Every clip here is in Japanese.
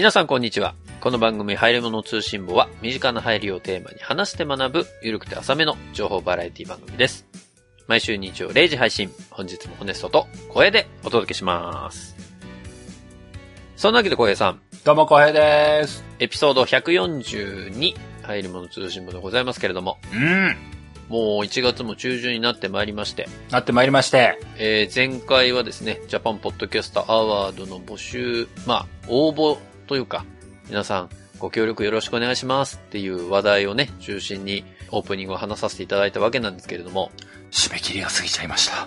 皆さんこんにちは。この番組、入り物通信簿は、身近な入りをテーマに話して学ぶ、ゆるくて浅めの情報バラエティ番組です。毎週日曜0時配信、本日もホネストと声でお届けします。そんなわけで小平さん、どうも、こうへいです。エピソード142、入り物通信簿でございますけれども、うん。もう1月も中旬になってまいりまして、なってまいりまして。えー前回はですね、ジャパンポッドキャストアワードの募集、まあ、応募というか、皆さんご協力よろしくお願いしますっていう話題をね、中心にオープニングを話させていただいたわけなんですけれども、締め切りが過ぎちゃいました。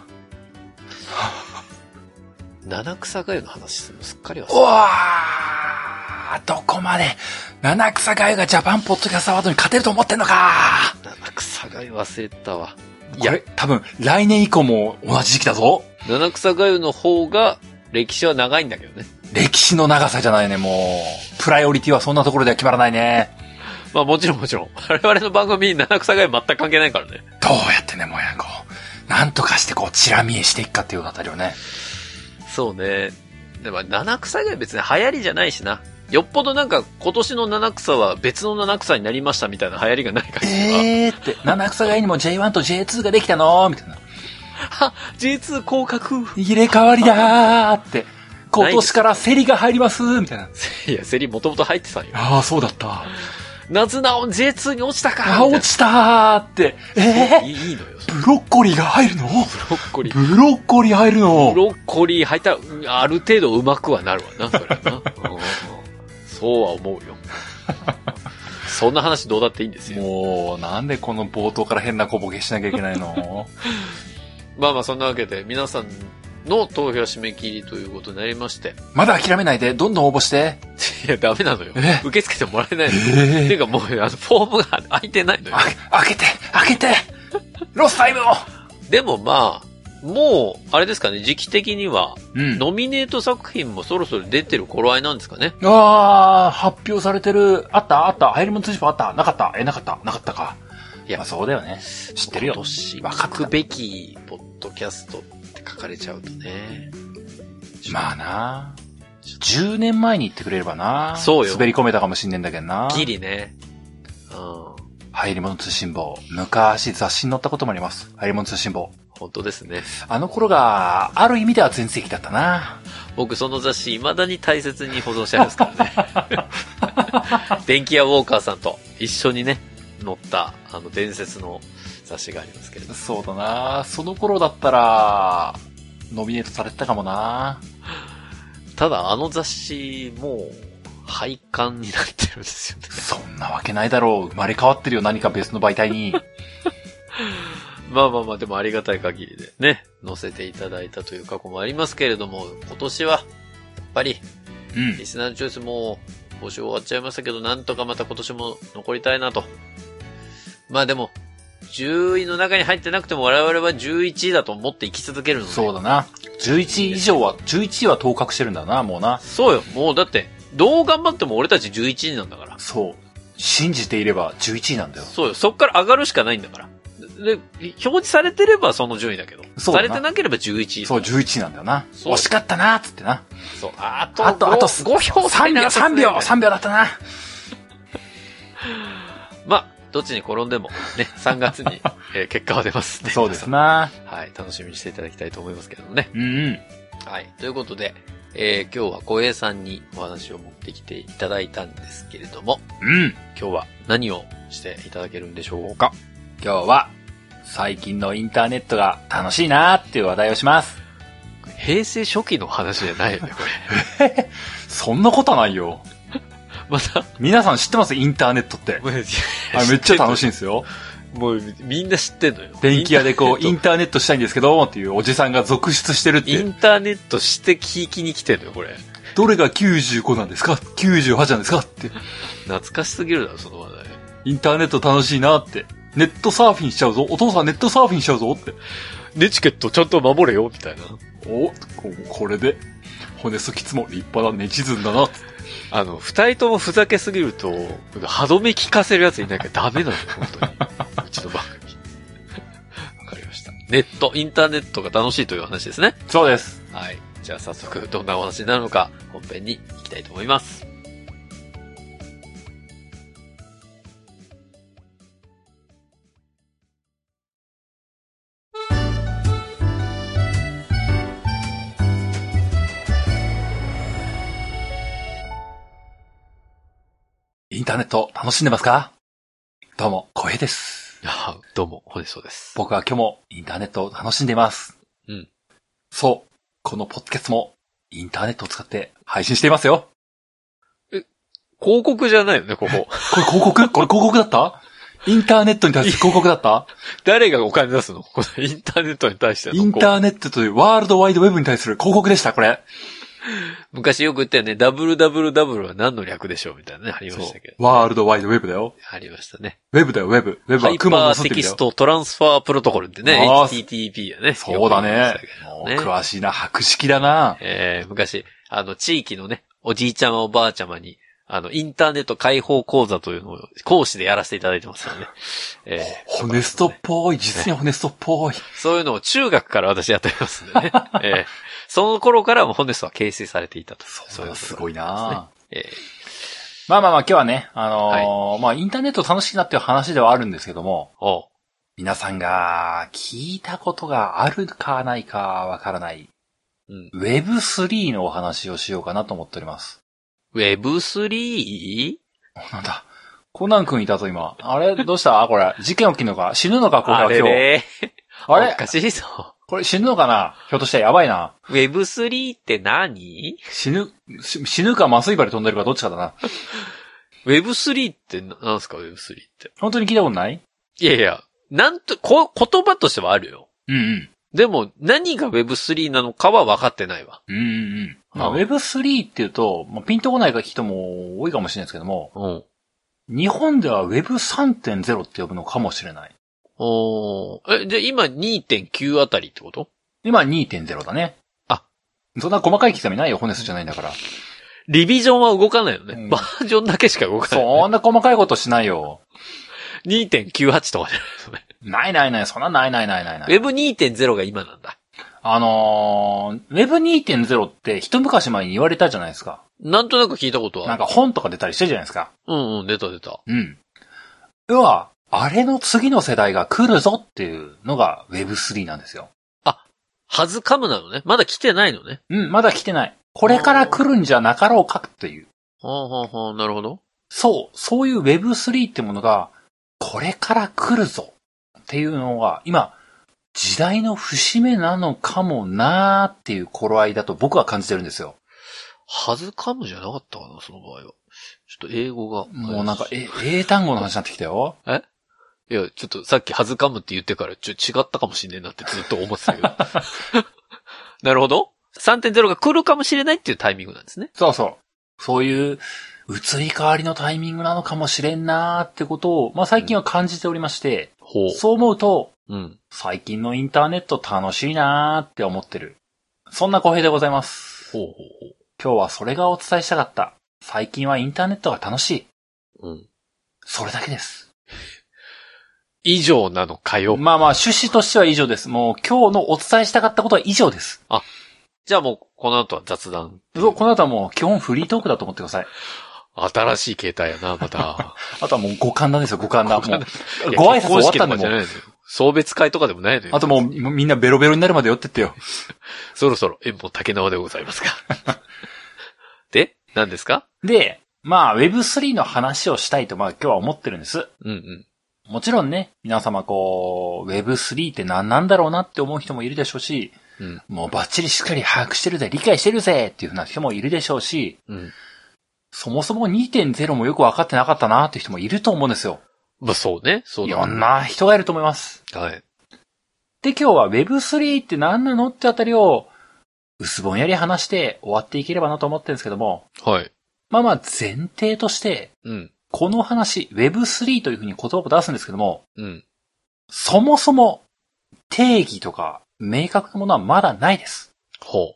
七草がゆの話すすっかり忘れうわーどこまで、七草がゆがジャパンポッドキャストアワードに勝てると思ってんのかた。七草がゆ忘れてたわ。いや、多分、来年以降も同じ時期だぞ。七草がゆの方が歴史は長いんだけどね。歴史の長さじゃないね、もう。プライオリティはそんなところでは決まらないね。まあもちろんもちろん。我々の番組に七草がゆ全く関係ないからね。どうやってね、もうやんこう、なんとかしてこう、チラ見えしていくかっていうあたりをね。そうね。でも、七草が別に流行りじゃないしな。よっぽどなんか、今年の七草は別の七草になりましたみたいな流行りがない限りは。えーって、七草がゆにも J1 と J2 ができたのみたいな。は J2 降格入れ替わりだーって。今年から競りが入りますみたいな。いや、セリもともと入ってたんよ。ああ、そうだった。夏なお J2 に落ちたかあ、落ちたーって。えいいいいのよ。ー、ブロッコリーが入るの？ブロッコリー。ブロッコリー入るブのロッコリー入ったら、うんある程度うまくはなるわな、それはな。そうは思うよ。そんな話どうだっていいんですよ。もう、なんでこの冒頭から変な小ボケしなきゃいけないの？まあまあそんなわけで、皆さんの投票締め切りということになりまして。まだ諦めないで、どんどん応募して。いや、ダメなのよえ？受け付けてもらえないのよ。え？っていうかもう、あの、フォームが空いてないのよ。あ開けて開けてロスタイムをでもまあ、もう、あれですかね、時期的には、うん。ノミネート作品もそろそろ出てる頃合いなんですかね。ああ、発表されてる。あった？あった？入り物通信簿あった？なかった？え、なかった？なかったか。いやまあそうだよね。知ってるよ。今年、わかくべき、ポッドキャストって書かれちゃうとね。まあな10年前に言ってくれればなそうよ滑り込めたかもしんねえんだけどなギリね。うん。入り物通信簿。昔雑誌に載ったこともあります。入り物通信簿。本当ですね。あの頃が、ある意味では全盛期だったな僕その雑誌未だに大切に保存してあるんですからね。電気屋ウォーカーさんと一緒にね、載った、あの伝説の雑誌がありますけれど。そうだなその頃だったら、ノミネートされてたかもなただあの雑誌、もう、廃刊になってるんですよね。そんなわけないだろう。生まれ変わってるよ、何か別の媒体に。まあまあまあ、でもありがたい限りでね、載せていただいたという過去もありますけれども、今年は、やっぱり、うんリ。スナーチョイスもう、募集終わっちゃいましたけど、なんとかまた今年も残りたいなと。まあでも、10位の中に入ってなくても我々は11位だと思って生き続けるので。そうだな。11位以上は、11位は当確してるんだな、もうな。そうよ。もうだって、どう頑張っても俺たち11位なんだから。そう。信じていれば11位なんだよ。そうよ。そっから上がるしかないんだから。で、表示されてればその順位だけど。そうされてなければ11位。そう、11位なんだよな。惜しかったな、つってな。そう。あと、あと、あと、5票3秒、3秒、3秒だったな。まあ、どっちに転んでも、ね、3月に、えー結果は出ますね。そうですな。はい。楽しみにしていただきたいと思いますけどもね。うんうん。はい。ということで、えー今日は小平さんにお話を持ってきていただいたんですけれども、うん。今日は何をしていただけるんでしょうか？今日は、最近のインターネットが楽しいなっていう話題をします。平成初期の話じゃないよね、これ。そんなことはないよ。また、皆さん知ってます？インターネットって。あれめっちゃ楽しいんですよ。もう、みんな知ってんのよ。電気屋でこう、イインンターネットしたいんですけど、っていうおじさんが続出してるって。インターネットして聞きに来てんのよ、これ。どれが95なんですか ?98 なんですか？って。懐かしすぎるだろ、その話題。インターネット楽しいなって。ネットサーフィンしちゃうぞ。お父さんネットサーフィンしちゃうぞって。ネチケットちゃんと守れよ、みたいな。お、ここれで、骨すきつも立派なネチズンだな。あの、二人ともふざけすぎると、歯止め聞かせるやついなきゃダメなのよ、本当に。うちの番組。わかりました。ネット、インターネットが楽しいという話ですね。そうです。はい。じゃあ早速、どんなお話になるのか、本編に行きたいと思います。インターネット楽しんでますか？どうも、小平です。あどうも、ホネソウです。僕は今日もインターネットを楽しんでいます。うん。そう。このポッドキャストもインターネットを使って配信していますよ。広告じゃないよね、ここ。これ広告？これ広告だった？インターネットに対して広告だった？誰がお金出すの？このインターネットに対してのインターネットというワールドワイドウェブに対する広告でした、これ。昔よく言ったよね、WWW は何の略でしょうみたいなね、ありましたけど。ワールドワイドウェブだよ。ありましたね。ウェブだよ、ウェブ。ウェブハイは雲パーテの外だよ。キストトランスファープロトコルってね、HTTP やね。そうだねね詳しいな、博識だな。えー、昔、あの、地域のね、おじいちゃまおばあちゃまに、あの、インターネット開放講座というのを講師でやらせていただいてますからね。えホネストっぽい。実にホネストっぽい。ー、そういうのを中学から私やってますんでね。えー、その頃からもホネストは形成されていたと。そうだ、いうことすごいな。えまあまあまあ今日はね、あのーまあインターネット楽しいなっていう話ではあるんですけども、皆さんが聞いたことがあるかないかわからないうん。Web3 のお話をしようかなと思っております。Web3? なんだ。コナン君いたぞ今。あれ？どうした？これ。事件起きんのか？死ぬのか？これは今日。れあれ？おかしいぞ。これ死ぬのかな？ひょっとしたらやばいな。Web3 って何？死ぬ、し死ぬか麻酔針飛んでるかどっちかだな。?Web3 って何すか ?Web3 って。本当に聞いたことない？いやいや、なんと、こ、言葉としてはあるよ。うんうん。でも、何が Web3 なのかは分かってないわ。うんうんうん。まあ、うん Web3 っていうと、まあ、ピンとこない人も多いかもしれないですけども、うん。日本では Web3.0 って呼ぶのかもしれない。おーえ、じゃあ今2.9あたりってこと？今2.0だね。あ。そんな細かい刻みないよ、ホネスじゃないんだから。リビジョンは動かないよね。うんバージョンだけしか動かない、そんな細かいことしないよ。2.98とかじゃないですね。ないないない、そんなないないないないない。Web2.0 が今なんだ。あのー、Web2.0 って一昔前に言われたじゃないですか。なんとなく聞いたことは。なんか本とか出たりしてるじゃないですか。うんうん、出た出た。うん。要は、あれの次の世代が来るぞっていうのが Web3 なんですよ。はずかむなのね。まだ来てないのね。うん、まだ来てない。これから来るんじゃなかろうかという。はあはあはあ、なるほど。そう、そういう Web3 ってものが、これから来るぞっていうのが、今、時代の節目なのかもなーっていう頃合いだと僕は感じてるんですよ。はずかむじゃなかったかな、その場合は。ちょっと英語が。もうなんか、え、英単語の話になってきたよ。いや、ちょっとさっきはずかむって言ってから、ちょ、違ったかもしれねえなってずっと思ってたけど。なるほど。3.0が来るかもしれないっていうタイミングなんですね。そうそう。そういう、移り変わりのタイミングなのかもしれんなーってことを、まあ最近は感じておりまして、ほう。そう思うと、うん。最近のインターネット楽しいなーって思ってる。そんな小平でございます。ほうほう今日はそれがお伝えしたかった。最近はインターネットが楽しい。ほう。うん。それだけです。以上なのかよ。まあまあ、趣旨としては以上です。もう今日のお伝えしたかったことは以上です。じゃあもう、この後は雑談。そうこの後はもう基本フリートークだと思ってください。新しい携帯やな、また。あとはもう五感談ですよ、五感談。もう、ご挨拶終わったんでもう。結婚式とかじゃないのよ送別会とかでもないのよ。あともうみんなベロベロになるまで寄ってってよ。そろそろ、縁も竹縄でございますが。で、何ですか？で、まあ Web3 の話をしたいとまあ今日は思ってるんです。うんうん。もちろんね、皆様こう、Web3 って何なんだろうなって思う人もいるでしょうし、うん。もうバッチリしっかり把握してるぜ、理解してるぜっていうふうな人もいるでしょうし、うん。そもそも2.0もよく分かってなかったなっていう人もいると思うんですよ。まあそうね。そうだ。いろん。な人がいると思います。はい。で、今日は Web3 って何なのってあたりを、薄ぼんやり話して終わっていければなと思ってるんですけども、はい。まあまあ前提として、うん。この話、Web3 というふうに言葉を出すんですけども、うん。そもそも定義とか明確なものはまだないです。ほう。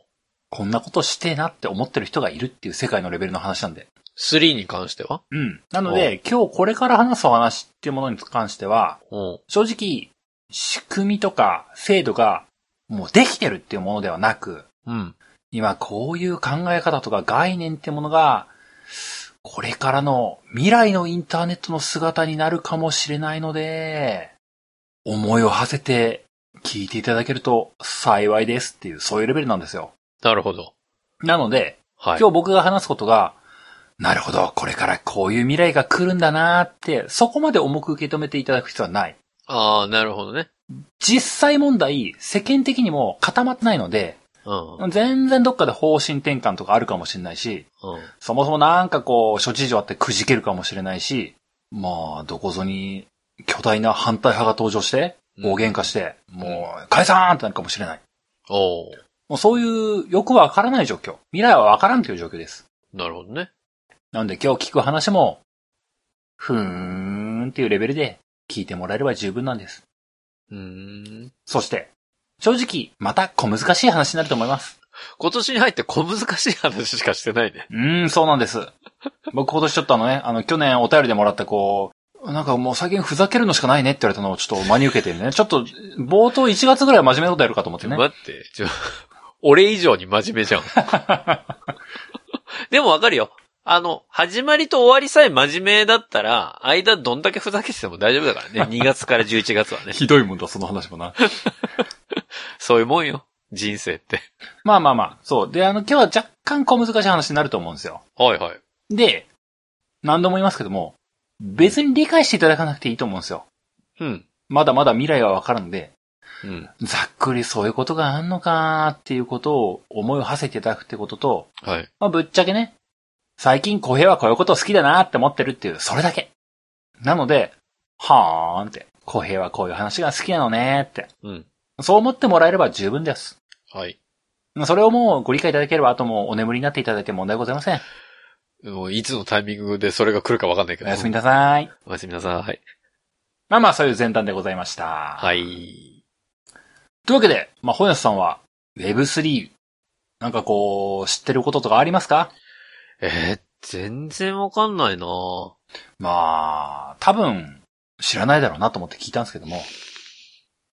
こんなことしてえなって思ってる人がいるっていう世界のレベルの話なんで。3に関しては？うん。なので、今日これから話すお話っていうものに関しては、うん。正直、仕組みとか制度がもうできてるっていうものではなく、うん。今こういう考え方とか概念ってものが、これからの未来のインターネットの姿になるかもしれないので、思いを馳せて聞いていただけると幸いですっていう、そういうレベルなんですよ。なるほど。なので、はい。今日僕が話すことが、なるほど、これからこういう未来が来るんだなーって、そこまで重く受け止めていただく必要はない。ああ、なるほどね。実際問題、世間的にも固まってないので、うん。うん。全然どっかで方針転換とかあるかもしれないし、そもそもなんかこう、諸事情あってくじけるかもしれないし、まあ、どこぞに巨大な反対派が登場して、大喧嘩して、もう、解散ってなるかもしれない。おーもうそういうよくわからない状況。未来はわからんという状況です。なるほどね。なので今日聞く話も、ふーんっていうレベルで聞いてもらえれば十分なんです。うーん。そして、正直、また小難しい話になると思います。今年に入って小難しい話しかしてないね。うーん、そうなんです。僕今年ちょっとあのね、あの、去年お便りでもらったこう、なんかもう最近ふざけるのしかないねって言われたのをちょっと真に受けてるね。ちょっと、冒頭1月ぐらいは真面目なことやるかと思ってね。待って、ちょ、俺以上に真面目じゃん。でもわかるよ。あの、始まりと終わりさえ真面目だったら、間どんだけふざけてても大丈夫だからね。2月から11月はね。ひどいもんだ、その話もな。そういうもんよ。人生って。まあまあまあ、そう。で、あの、今日は若干小難しい話になると思うんですよ。はいはい。で、何度も言いますけども、別に理解していただかなくていいと思うんですよ。うん。まだまだ未来はわからんので、うん。ざっくりそういうことがあんのかーっていうことを思いを馳せていただくってことと、はい。まあぶっちゃけね、最近小平はこういうこと好きだなって思ってるっていう、それだけ。なので、はーんって、小平はこういう話が好きなのねーって。うん。そう思ってもらえれば十分です。はい。それをもうご理解いただければ、あともうお眠りになっていただいて問題ございません。もういつのタイミングでそれが来るかわかんないけど。おやすみなさい。おやすみなさい。まあまあ、そういう前段でございました。はい。というわけで、まあ、本安さんは Web3、なんかこう、知ってることとかありますか？えー、全然わかんないなまあ、多分、知らないだろうなと思って聞いたんですけども。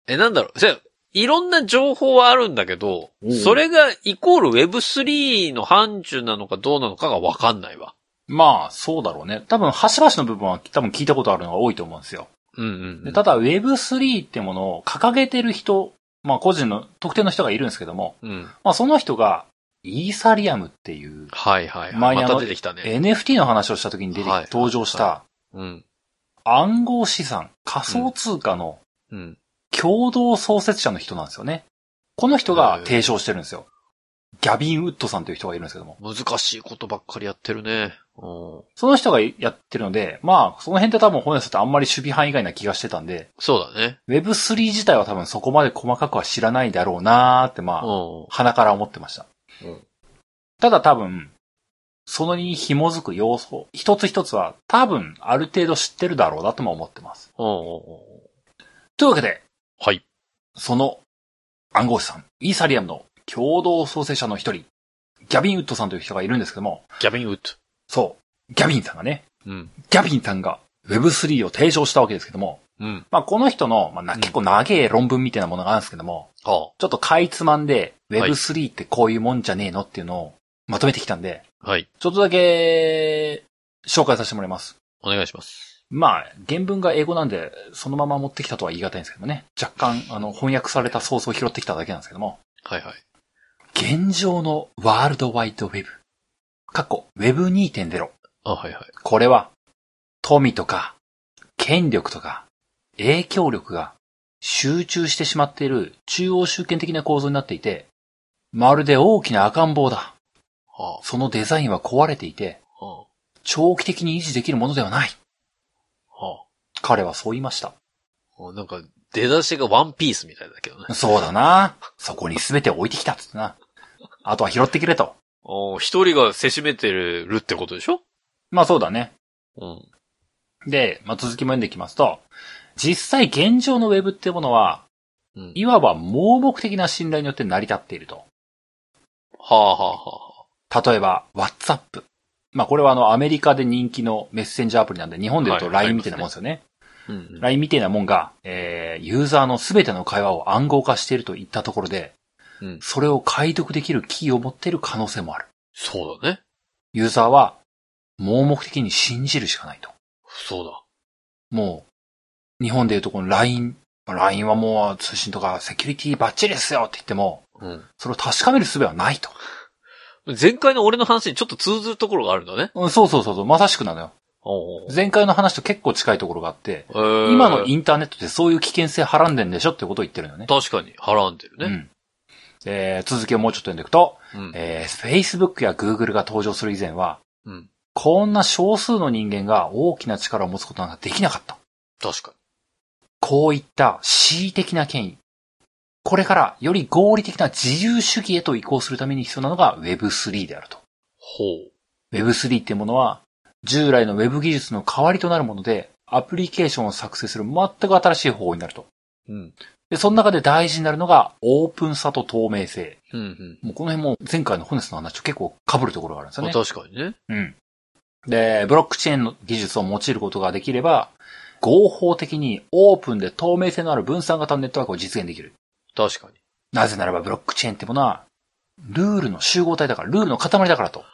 え、なんだろう？じゃあいろんな情報はあるんだけどそれがイコール Web3 の範疇なのかどうなのかがわかんないわ。まあ、そうだろうね。多分、端々の部分は多分聞いたことあるのが多いと思うんですよ。うんうん、うん。でただ、Web3 ってものを掲げてる人、まあ、個人の特定の人がいるんですけども、うん。まあ、その人が、イーサリアムっていう、はいはいはい。前にあのまた出てきたね。NFT の話をした時に出てき、はい登場した、うん。暗号資産、仮想通貨のうん。共同創設者の人なんですよね。この人が提唱してるんですよ。ギャビン・ウッドさんという人がいるんですけども。難しいことばっかりやってるね。うん。その人がやってるので、まあ、その辺って多分本屋さんってあんまり守備範囲外な気がしてたんで、そうだね。Web3 自体は多分そこまで細かくは知らないだろうなーって、まあ、うん。鼻から思ってました。うんただ多分、そのに紐づく要素、一つ一つは多分ある程度知ってるだろうなとも思ってます。うんうんうん。というわけで、はい。その暗号資産、イーサリアムの共同創設者の一人、ギャビン・ウッドさんという人がいるんですけども、ギャビン・ウッド。そう、ギャビンさんがね、うん。ギャビンさんが Web3 を提唱したわけですけども、うん。まあこの人の、まあ結構長い論文みたいなものがあるんですけども、はちょっとかいつまんではい Web3 ってこういうもんじゃねえのっていうのをまとめてきたんで、あ。はい。ちょっとだけ紹介させてもらいます。お願いします。まあ、原文が英語なんで、そのまま持ってきたとは言い難いんですけどもね。若干、あの、翻訳されたソースを拾ってきただけなんですけども。はいはい。現状のワールドワイドウェブ。過去 Web2.0。あ、はいはい。これは、富とか、権力とか、影響力が集中してしまっている中央集権的な構造になっていて、まるで大きな赤ん坊だ。はそのデザインは壊れていて、あ。は長期的に維持できるものではない。彼はそう言いました。あ。なんか、出だしがワンピースみたいだけどね。そうだな。そこに全て置いてきたっつってな。あとは拾ってくれと。ああ、一人がせしめてるってことでしょ？まあそうだね。うん。で、まあ続きも読んでいきますと、実際現状のウェブってものは、うん。いわば盲目的な信頼によって成り立っていると。はあはあは例えば、WhatsApp。まあこれはあのアメリカで人気のメッセンジャーアプリなんで、日本で言うとはい LINE みたいなもんですよね。あ。うん、うん。LINE みたいなもんが、えー、ユーザーのすべての会話を暗号化しているといったところで、うんそれを解読できるキーを持っている可能性もある。そうだね。ユーザーは、盲目的に信じるしかないと。そうだ。もう、日本でいうとこの LINE、まあ LINE はもう通信とかセキュリティバッチリですよって言っても、うん。それを確かめる術はないと。前回の俺の話にちょっと通ずるところがあるんだね。うんそうそうそうそう、まさしくなのよ。前回の話と結構近いところがあって、えー今のインターネットってそういう危険性はらんでんでしょってことを言ってるのよね。確かに、はらんでるね。うん。えー続きをもうちょっと読んでいくと、うん。えー Facebook や Google が登場する以前は、うん。こんな少数の人間が大きな力を持つことなんかできなかった。確かこういった恣意的な権威。これからより合理的な自由主義へと移行するために必要なのが Web3 であると。ほ Web3 っていうものは、従来の Web 技術の代わりとなるもので、アプリケーションを作成する全く新しい方法になると。う。うん。で、その中で大事になるのが、オープンさと透明性。うん、うん。もうこの辺も前回のホネスの話と結構被るところがあるんですよまあね。確かにね。うん。で、ブロックチェーンの技術を用いることができれば、合法的にオープンで透明性のある分散型のネットワークを実現できる。確かに。なぜならばブロックチェーンってものは、ルールの集合体だから、ルールの塊だからと。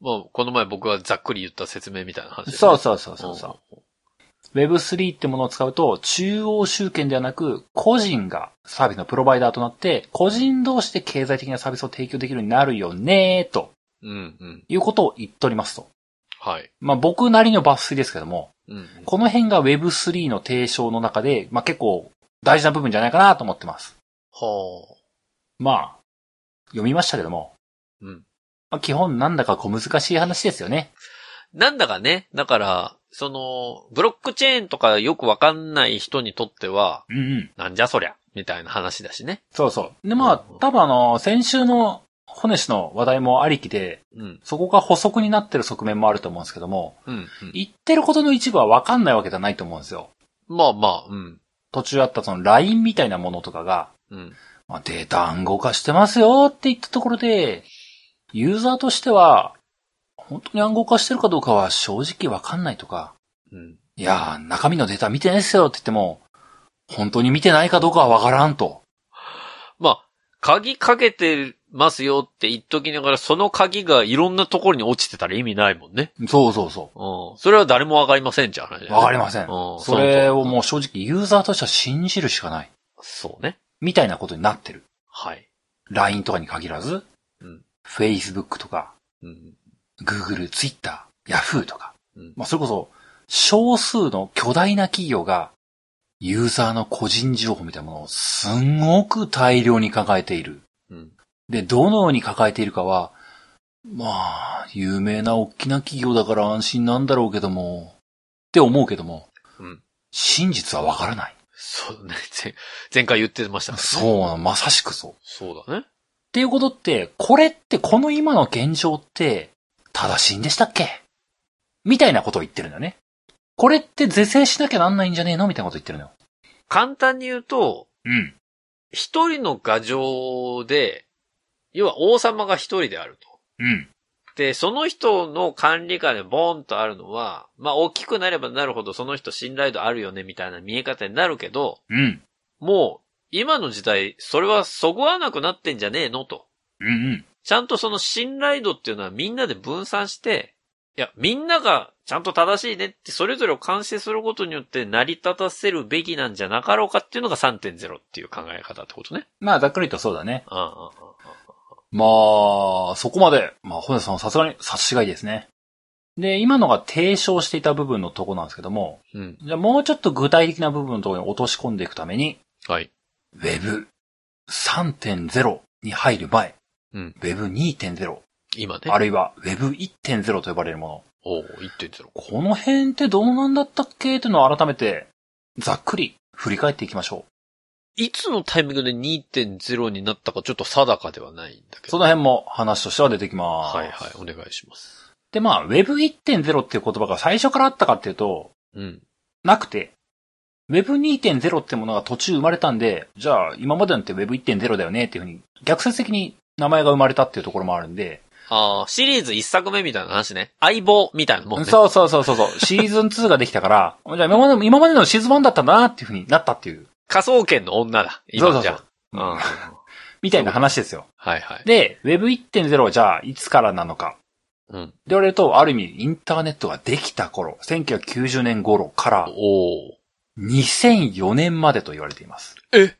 まあ、この前僕がざっくり言った説明みたいな話、ね。そうそうそうそうそう。う。Web3 ってものを使うと、中央集権ではなく、個人がサービスのプロバイダーとなって、個人同士で経済的なサービスを提供できるようになるよねとうん、うん。いうことを言っておりますと。はい。まあ僕なりの抜粋ですけども、うんうん。この辺が Web3 の提唱の中で、まあ結構大事な部分じゃないかなと思ってます。はあ。まあ、読みましたけども、うん。まあ、基本なんだか小難しい話ですよね。なんだかね、だから、その、ブロックチェーンとかよくわかんない人にとっては、うんうん。なんじゃそりゃ、みたいな話だしね。そうそう。でまあ、多分あの、先週のホネシの話題もありきで、うん。そこが補足になってる側面もあると思うんですけども、うん、うん。言ってることの一部は分かんないわけじゃないと思うんですよ。まあまあ、うん。途中あったその LINE みたいなものとかが、うん。まあ、データ暗号化してますよって言ったところで、ユーザーとしては、本当に暗号化してるかどうかは正直分かんないとか、うん。いやー、中身のデータ見てないですよって言っても、本当に見てないかどうかは分からんと。まあ、鍵かけてますよって言っときながら、その鍵がいろんなところに落ちてたら意味ないもんね。そうそうそうん。それは誰もわかりませんじゃん、話だよう。ね分かりません。うん。それをもう正直ユーザーとしては信じるしかない。そうね。みたいなことになってる。はい。LINE とかに限らず、うん。Facebook とか、うん。Google、Twitter、Yahoo とか。うん。まあ、それこそ、少数の巨大な企業が、ユーザーの個人情報みたいなものをすんごく大量に抱えている。うん。で、どのように抱えているかは、まあ、有名な大きな企業だから安心なんだろうけども、って思うけども、うん。真実はわからない。そうね。前前回言ってましたからね。そうまさしくそう。っそうだね。ていうことって、これってこの今の現状って、正しいんでしたっけ？みたいなことを言ってるんだよね。これって是正しなきゃなんないんじゃねえの？みたいなこと言ってるのよ。簡単に言うと、うん。一人の牙城で、要は王様が一人であると。うん。で、その人の管理下でボーンとあるのは、まあ大きくなればなるほどその人信頼度あるよねみたいな見え方になるけど、うん。もう今の時代、それはそぐわなくなってんじゃねえのと。うんうん。ちゃんとその信頼度っていうのはみんなで分散して、いや、みんながちゃんと正しいねってそれぞれを監視することによって成り立たせるべきなんじゃなかろうかっていうのが3.0っていう考え方ってことね。まあ、ざっくりとそうだね。あああああまあ、そこまで、まあ、本田さんはさすがに察しがいいですね。で、今のが提唱していた部分のとこなんですけども、うん。じゃあもうちょっと具体的な部分のところに落とし込んでいくために、はい。Web 3.0に入る前、うん。Web 2.0、今ね。あるいは Web 1.0と呼ばれるもの。おお1.0。この辺ってどうなんだったっけ？っていうのを改めて、ざっくり振り返っていきましょいつのタイミングで2.0になったかちょっと定かではないんだう。けど。その辺も話としては出てきます。はいはい、お願いします。で、まあ、Web 1.0っていう言葉が最初からあったかっていうと、うん。なくて、Web 2.0ってものが途中生まれたんで、じゃあ今までのって Web 1.0だよねっていうふうに逆説的に名前が生まれたっていうところもあるんで、ああ、シリーズ1作目みたいな話ね。相棒みたいなもんね。そうそうそうそうそう、シーズン2ができたから、じゃあ今までの今までのシーズン1だったんだなっていうふうになったっていう、仮想研の女だ。今じゃ。そうそうそううん。みたいな話ですよ。はいはい。で、Web 1.0はじゃあいつからなのか。うん。で言われると、ある意味インターネットができた頃、1990年頃からおお。2004年までと言われています。え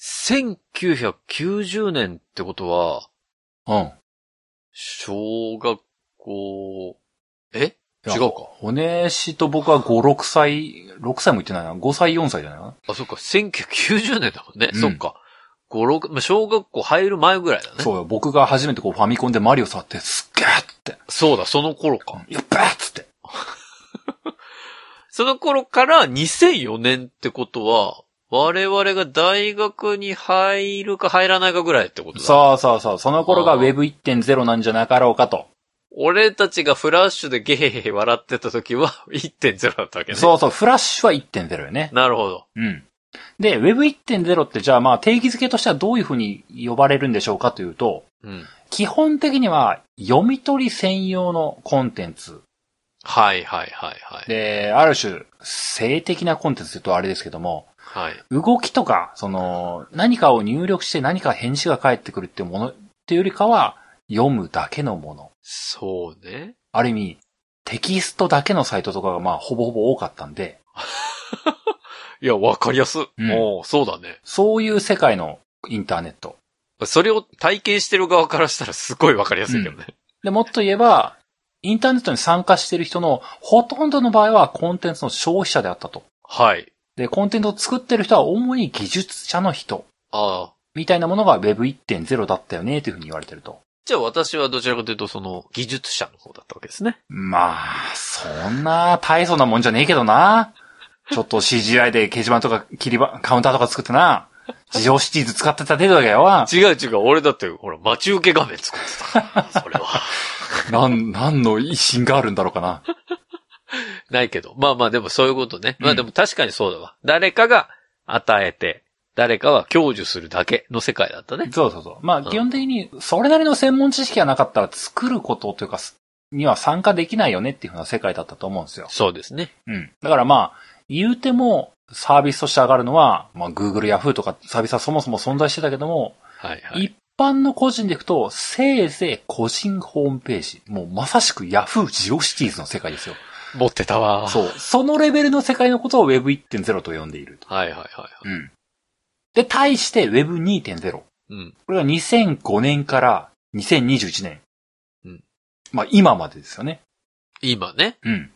?1990 年ってことは、うん。小学校、え？いや違うか。骨師と僕は5、6歳、6歳も言ってないな。5歳、4歳だよな。あ、そっか、1990年だもんね。うんそっか。5、6、まあ、小学校入る前ぐらいだね。そうよ。僕が初めてこうファミコンでマリオ触って、すっげーって。そうだ、その頃か。やっべーっつって。その頃から2004年ってことは、我々が大学に入るか入らないかぐらいってことだ。そうそうそう。その頃があー Web1.0 なんじゃなかろうかと。俺たちがフラッシュでゲヘヘヘ笑ってた時は 1.0だったわけね。そうそう。フラッシュは1.0よね。なるほど。うん。で、Web1.0 ってじゃあまあ定義づけとしてはどういうふうに呼ばれるんでしょうかというと、うん。基本的には読み取り専用のコンテンツ。はいはいはいはい。で、ある種、性的なコンテンツとあれですけども、はい。動きとか、その、何かを入力して何か返事が返ってくるっていうものっていうよりかは、読むだけのもの。そうね。ある意味、テキストだけのサイトとかがまあほぼほぼ多かったんで、いや、わかりやす。うんおうそうだね。そういう世界のインターネット。それを体験してる側からしたらすごいわかりやすいけどね。で、もっと言えば、インターネットに参加している人のほとんどの場合はコンテンツの消費者であったと。はい。で、コンテンツを作ってる人は主に技術者の人。ああ。みたいなものが Web1.0 だったよね、というふうに言われてると。じゃあ私はどちらかというとその技術者の方だったわけですね。まあ、そんな大層なもんじゃねえけどな。ちょっと CGI で掲示板とか切り板、カウンターとか作ってな。自動シティーズ使ってた程度だよわ。違う違う。俺だって、ほら、待ち受け画面作ってた。それは。なん、なんの威信があるんだろうかな。ないけど。まあまあでもそういうことね。まあでも確かにそうだわ。誰かが与えて、誰かは享受するだけの世界だったね。そうそうそう。まあ、ん基本的に、それなりの専門知識がなかったら作ることというか、には参加できないよねっていうふうな世界だったと思うんですよ。そうですね。うん。だからまあ、言うても、サービスとして上がるのは、まあ、Google、Yahoo とかサービスはそもそも存在してたけども、はいはい。一般の個人でいくと、せいぜい個人ホームページ。もうまさしく Yahoo ジオシティーズの世界ですよ。持ってたわ。そう。そのレベルの世界のことを Web1.0 と呼んでいると。はいはいはいはい。うん。で、対して Web2.0。うん。これが2005年から2021年。うん。まあ今までですよね。今ね。うん。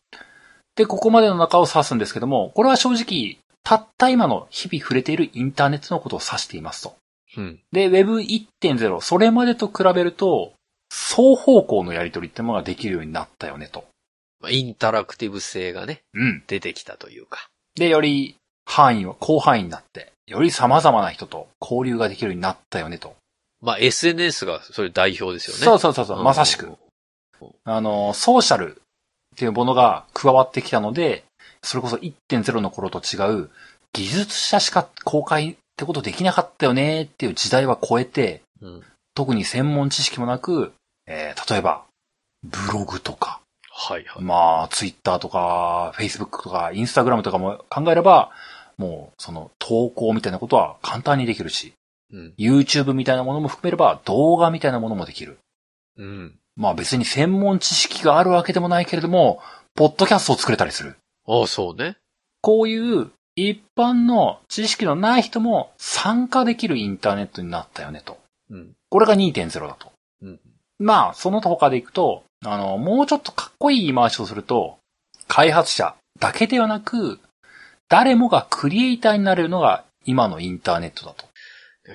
で、ここまでの中を指すんですけども、これは正直、たった今の日々触れているインターネットのことを指していますと。うん。で、Web1.0、それまでと比べると、双方向のやり取りってものができるようになったよねと。まあインタラクティブ性がね、うん。出てきたというか。で、より範囲は広範囲になって、より様々な人と交流ができるようになったよねと。まあ SNS がそれ代表ですよね。そうそうそうそう、まさしく。。あの、ソーシャルっていうものが加わってきたので、それこそ1.0の頃と違う、技術者しか公開ってことできなかったよねっていう時代は超えて、うん。特に専門知識もなく、えー、例えば、ブログとか、はいはい。まあ、ツイッターとか、フェイスブックとか、インスタグラムとかも考えれば、もう、その、投稿みたいなことは簡単にできるし、うん。YouTube みたいなものも含めれば、動画みたいなものもできる。うん。まあ別に専門知識があるわけでもないけれども、ポッドキャストを作れたりする。ああ、そうね。こういう一般の知識のない人も参加できるインターネットになったよねと。うん。これが2.0だと。うん。まあ、その他でいくと、あの、もうちょっとかっこいい言い回しをすると、開発者だけではなく、誰もがクリエイターになれるのが今のインターネットだと。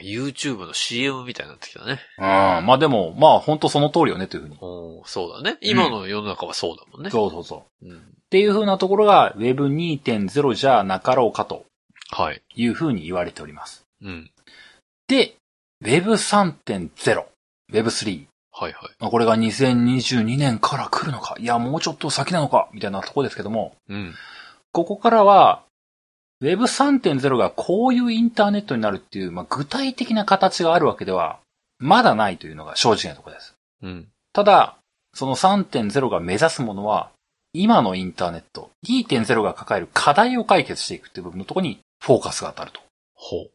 YouTube の CM みたいになってきたね。うん。まあでも、まあ本当その通りよねというふうに。そうだね。今の世の中はそうだもんね。そうそうそう。うん。っていうふうなところが Web2.0 じゃなかろうかとはい。いうふうに言われております。うん。で、Web3.0、Web3。はいはい。まあこれが2022年から来るのか、いや、もうちょっと先なのか、みたいなところですけども、うん。ここからは、Web3.0 がこういうインターネットになるっていう、まあ、具体的な形があるわけでは、まだないというのが正直なところです。うん。ただ、その3.0が目指すものは、今のインターネット、2.0が抱える課題を解決していくっていう部分のところにフォーカスが当たると。ほ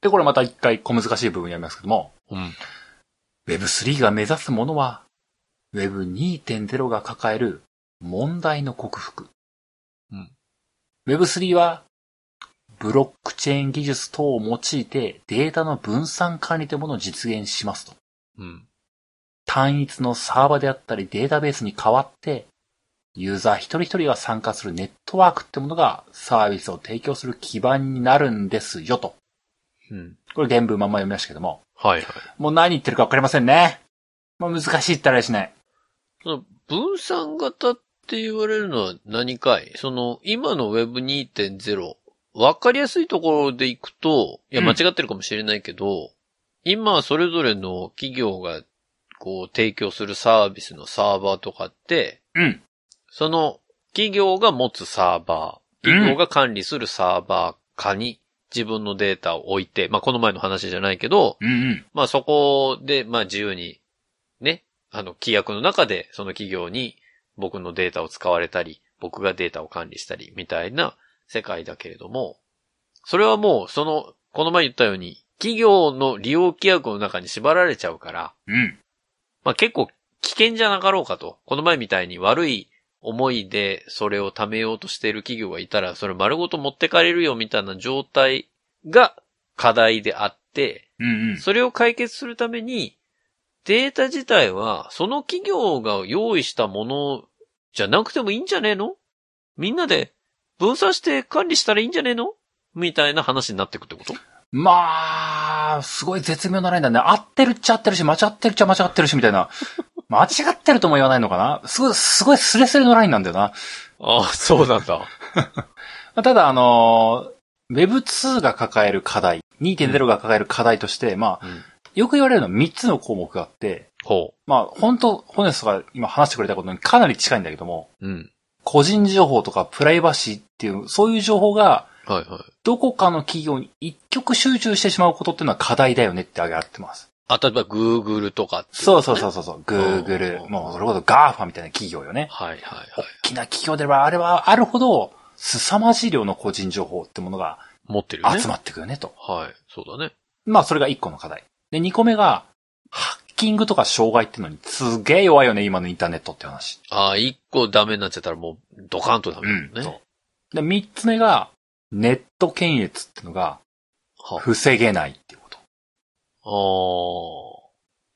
で、これまた一回小難しい部分やりますけども、う。うん。Web3 が目指すものは、Web2.0 が抱える問題の克服。うん。Web3 は、ブロックチェーン技術等を用いてデータの分散管理というものを実現しますと。うん。単一のサーバーであったりデータベースに変わって、ユーザー一人一人が参加するネットワークってものがサービスを提供する基盤になるんですよと。うん。これ原文まんま読みましたけども。はいはい。もう何言ってるかわかりませんね。もう難しいってあれしない。その分散型って言われるのは何かい？その、今の Web2.0、わかりやすいところでいくと、いや、うん間違ってるかもしれないけど、今、それぞれの企業が、こう、提供するサービスのサーバーとかって、うん。その、企業が持つサーバー、企業が管理するサーバー化に自分のデータを置いて、まあ、この前の話じゃないけど、うんうん。まあそこで、まあ自由に、ね、あの、規約の中でその企業に僕のデータを使われたり、僕がデータを管理したり、みたいな世界だけれども、それはもう、その、この前言ったように、企業の利用規約の中に縛られちゃうから、うん。まあ結構危険じゃなかろうかと。この前みたいに悪い思いでそれを貯めようとしている企業がいたら、それ丸ごと持ってかれるよみたいな状態が課題であって、うんうん。それを解決するために、データ自体は、その企業が用意したものじゃなくてもいいんじゃねえの？みんなで分散して管理したらいいんじゃねえの？みたいな話になってくってこと？まあ、すごい絶妙なラインだね。合ってるっちゃ合ってるし、間違ってるっちゃ間違ってるし、みたいな。間違ってるとも言わないのかなすごい、すごいスレスレのラインなんだよな。ああ、そうなんだ。まあただ、あのー、Web2 が抱える課題、2.0が抱える課題として、まあ、うん。よく言われるのは3つの項目があって、ほまあ、本当ホネストが今話してくれたことにかなり近いんだけども、う。うん。個人情報とかプライバシーっていう、そういう情報が、はいはい。どこかの企業に一極集中してしまうことっていうのは課題だよねって挙げられてます。あ、例えば Google とかっていそうそううそうそうそう、う Google、んもうそれこそ GAFA みたいな企業よね。はいはいはい。大きな企業ではあれはあるほど、凄まじい量の個人情報ってものが持ってるよね。集まってくるねと。はい。そうだね。まあそれが一個の課題。で、二個目が、ハッキングとか障害ってのにすげえ弱いよね、今のインターネットって話。ああ、一個ダメになっちゃったらもうドカンとダメだもんね。そう。で、三つ目が、ネット検閲ってのがは防げないっていうこ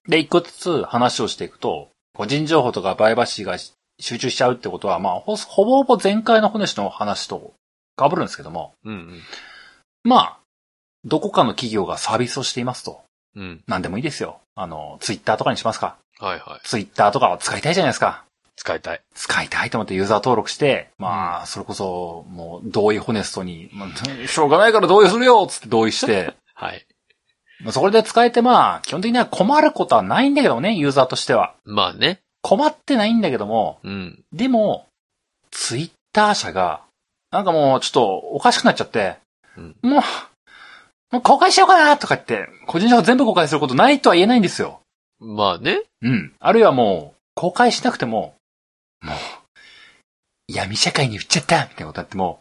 と。あで、一個ずつ話をしていくと、個人情報とかバイバシーが集中しちゃうってことは、まあ、ほほぼほぼ前回の話の話と被るんですけども、ー。うんまあ、どこかの企業がサービスをしていますと。うん。うん。何でもいいですよ。あの、ツイッターとかにしますか。はいはい。ツイッターとかを使いたいじゃないですか。使いたい。使いたいと思ってユーザー登録して、まあ、それこそ、もう、同意ホネストに、まあ、しょうがないから同意するよつって同意して、はい。まあそこで使えてまあ、基本的には困ることはないんだけどね、ユーザーとしては。ままあね。困ってないんだけども、うん。でも、ツイッター社が、なんかもうちょっとおかしくなっちゃって、うんもう、もう公開しようかなとか言って、個人情報全部公開することないとは言えないんですよ。まあね。うん。あるいはもう、公開しなくても、もう、闇社会に売っちゃったみたいなことあっても、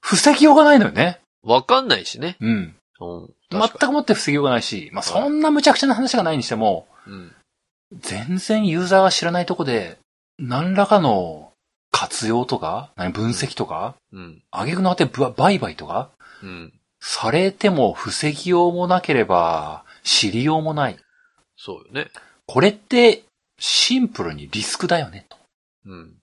防ぎようがないのよね。わかんないしね。うん。うん。全くもって防ぎようがないし、まあそんな無茶苦茶な話がないにしても、に。うん。全然ユーザーが知らないとこで、何らかの活用とか、何分析とか、うん。挙句の果てぶ売買とか、うん。されても防ぎようもなければ、知りようもない。そうよね。これって、シンプルにリスクだよね、と。うん。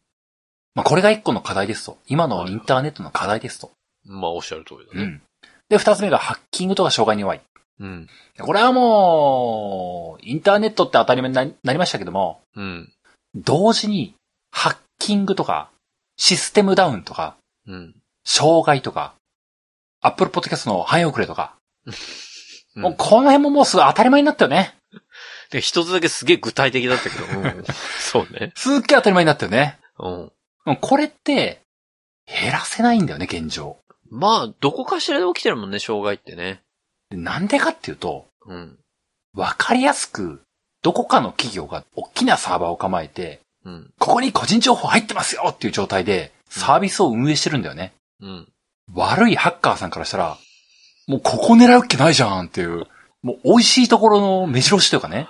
まあ、これが一個の課題ですと。今のインターネットの課題ですと。まあおっしゃる通りだね。うん。で、二つ目がハッキングとか障害に弱い。うん。これはもう、インターネットって当たり前にななりましたけども、うん。同時に、ハッキングとか、システムダウンとか、うん。障害とか、アップルポッドキャストの反映遅れとか、うんもうこの辺ももうすごい当たり前になったよね。で、一つだけすげえ具体的だったけど。うん。そうね。すっげえ当たり前になったよね。うん。これって、減らせないんだよね、現状。まあ、どこかしらで起きてるもんね、障害ってね。でなんでかっていうと、うん。わかりやすく、どこかの企業が大きなサーバーを構えて、うん。ここに個人情報入ってますよっていう状態で、サービスを運営してるんだよね。うん。悪いハッカーさんからしたら、もうここ狙うっけないじゃんっていう、もう美味しいところの目白押しというかね。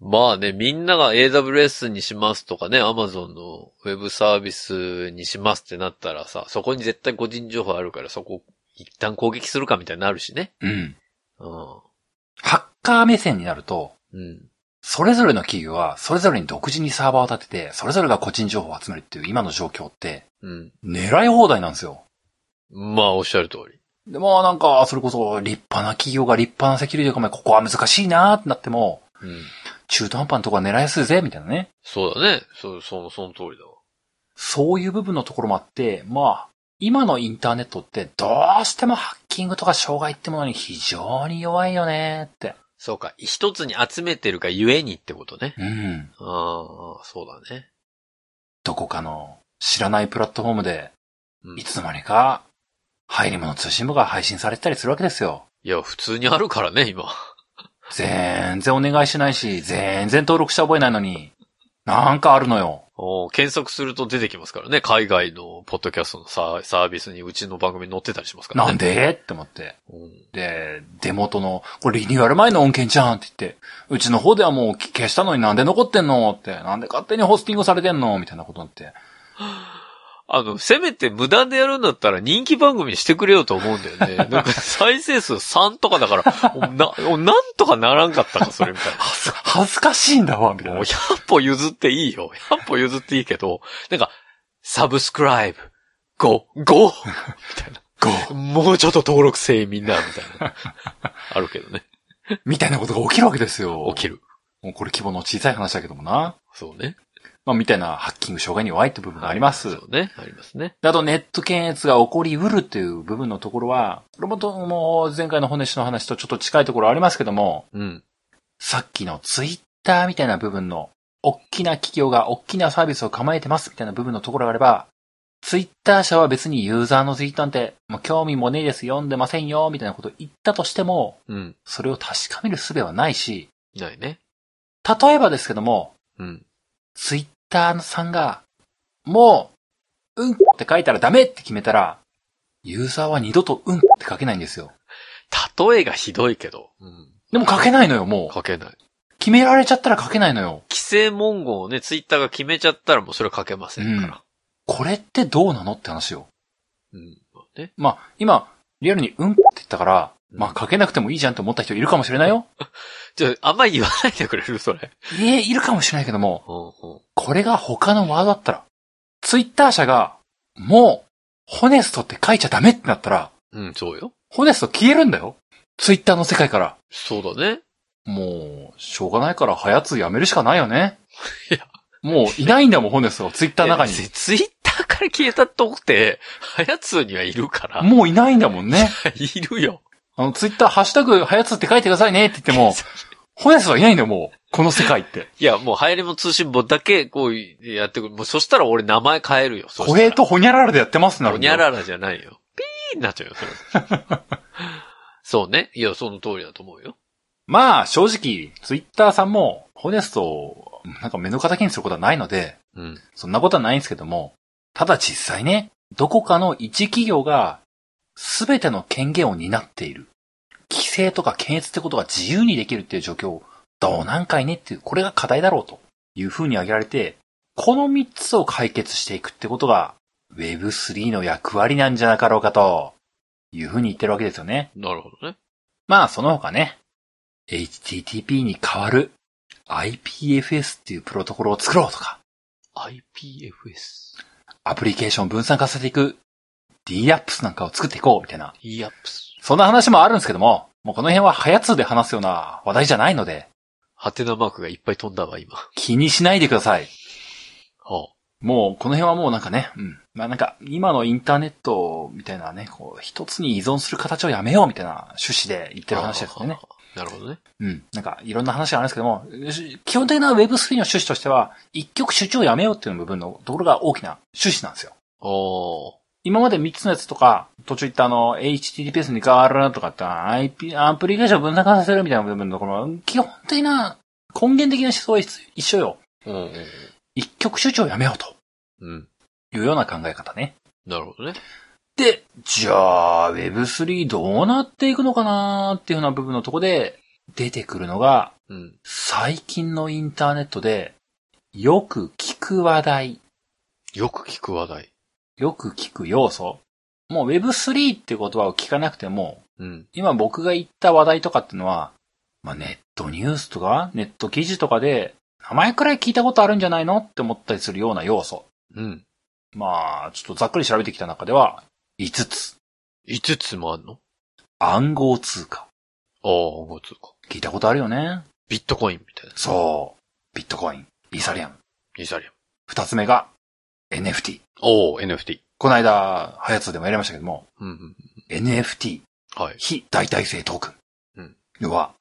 まあね、みんなが AWS にしますとかね、Amazon のウェブサービスにしますってなったらさ、そこに絶対個人情報あるからそこ一旦攻撃するかみたいになるしね。うん。うん。ハッカー目線になると、うん。それぞれの企業は、それぞれに独自にサーバーを立てて、それぞれが個人情報を集めるっていう今の状況って、うん。狙い放題なんですよ。まあ、おっしゃる通り。でもなんか、それこそ立派な企業が立派なセキュリティを構え、ここは難しいなーってなっても、うん。中途半端なとこは狙いやすいぜ、みたいなね。そうだね。そう、そその通りだわ。そういう部分のところもあって、まあ、今のインターネットってどうしてもハッキングとか障害ってものに非常に弱いよねって。そうか。一つに集めてるがゆえにってことね。うん。ああ、そうだね。どこかの知らないプラットフォームで、うんいつの間にか、入り物通信部が配信されてたりするわけですよ。いや、普通にあるからね、今。全然お願いしないし、全然登録して覚えないのに、なんかあるのよ。おー検索すると出てきますからね。海外のポッドキャストのササービスにうちの番組載ってたりしますからね。なんで？って思って。うんで、デモとの、これリニューアル前の音源じゃんって言って、うちの方ではもう消したのになんで残ってんのって、なんで勝手にホスティングされてんのみたいなことになって。あの、せめて無断でやるんだったら人気番組にしてくれよと思うんだよね。なんか再生数3とかだから、おな、おなんとかならんかったか、それみたいな。恥ずかしいんだわ、みたいもうな。100歩譲っていいよ。100歩譲っていいけど、なんか、サブスクライブ、5、5! ゴーもうちょっと登録せいみんな、みたいな。あるけどね。みたいなことが起きるわけですよ。起きる。もうこれ規模の小さい話だけどもな。そうね。まあ、みたいなハッキング障害に弱いって部分があります。そうね。ありますね。であとネット検閲が起こりうるっていう部分のところは、これもともう前回の骨師の話とちょっと近いところありますけども、うん。さっきのツイッターみたいな部分の、大きな企業が大きなサービスを構えてますみたいな部分のところがあれば、ツイッター社は別にユーザーのツイートなんて、もう興味もねえです、読んでませんよ、みたいなことを言ったとしても、うん。それを確かめる術はないし、ないね。例えばですけども、うん。ツイッターさんが、もう、うんって書いたらダメって決めたら、ユーザーは二度とうんって書けないんですよ。例えがひどいけど。うん。でも書けないのよ、もう。書けない。決められちゃったら書けないのよ。規制文言をね、ツイッターが決めちゃったらもうそれ書けませんから。これってどうなのって話よ。うん。まあね。まあ、今、リアルにうんって言ったから、うんまあ書けなくてもいいじゃんって思った人いるかもしれないよ。じゃあ、あんまり言わないでくれる それ。いえ、いるかもしれないけども。これが他のワードだったら、ツイッター社が、もう、ホネストって書いちゃダメってなったら、うん、そうよ。ホネスト消えるんだよ。ツイッターの世界から。そうだね。もう、しょうがないから、はやつやめるしかないよね。いや。もう、いないんだもん、ホネストが。ツイッターの中にえ。ツイッターから消えたとこって、はやつにはいるから。もういないんだもんね。いるよ。あの、ツイッター、ハッシュタグ、はやつって書いてくださいねって言っても、ホネストはいないんだよ、もう。この世界って。いや、もう、流行りも通信簿だけ、こう、やってくる。もう、そしたら俺名前変えるよ。そしたらホエとホニャララでやってますなるんだよほにゃららじゃないよ。ピーになっちゃうよ、それ。そうね。いや、その通りだと思うよ。まあ、正直、ツイッターさんも、ホネストを、なんか目の敵にすることはないので、うん。そんなことはないんですけども、ただ実際ね、どこかの一企業が、すべての権限を担っている。規制とか検閲ってことが自由にできるっていう状況を、どうなんかいねっていう、これが課題だろうというふうに挙げられて、この三つを解決していくってことが、Web3 の役割なんじゃなかろうかと、いうふうに言ってるわけですよね。なるほどね。まあ、その他ね、HTTP に代わる IPFS っていうプロトコルを作ろうとか、IPFS。アプリケーションを分散化させていく DApps なんかを作っていこうみたいな、EAPS。そんな話もあるんですけども、もうこの辺はハヤツで話すような話題じゃないので、ハテナマークがいっぱい飛んだわ、今。気にしないでください。はもう、この辺はもうなんかね、うん。まあなんか、今のインターネットみたいなね、こう、一つに依存する形をやめようみたいな趣旨で言ってる話ですよね。。なるほどね。うん。なんか、いろんな話があるんですけども、し基本的な Web3 の趣旨としては、一極主張をやめようっていう部分のところが大きな趣旨なんですよ。おー。今まで3つのやつとか、途中言ったあの、HTTPS に変わるとかって IP、アプリケーションを分散化させるみたいな部分のところ、基本的な、根源的な思想は一一緒よ。うんうん一極主張をやめようとうん。うん。いうような考え方ね。なるほどね。で、じゃあ、Web3 どうなっていくのかなっていうような部分のところで出てくるのが、うん。最近のインターネットでよく聞く話題、よく聞く話題。よく聞く要素。もう Web3 っていう言葉を聞かなくても、うん。今僕が言った話題とかっていうのは、まあ、ネットニュースとか、ネット記事とかで、名前くらい聞いたことあるんじゃないのって思ったりするような要素。うん。まあ、ちょっとざっくり調べてきた中では、5つ。5つもあんの？暗号通貨。ああ、暗号通貨。聞いたことあるよね。ビットコインみたいな。そう。ビットコイン、イーサリアム。イーサリアム。二つ目が NFT。おお NFT。この間、ハヤツでもやりましたけども、うんうん。NFT、はい。非代替性トークン。うん要は、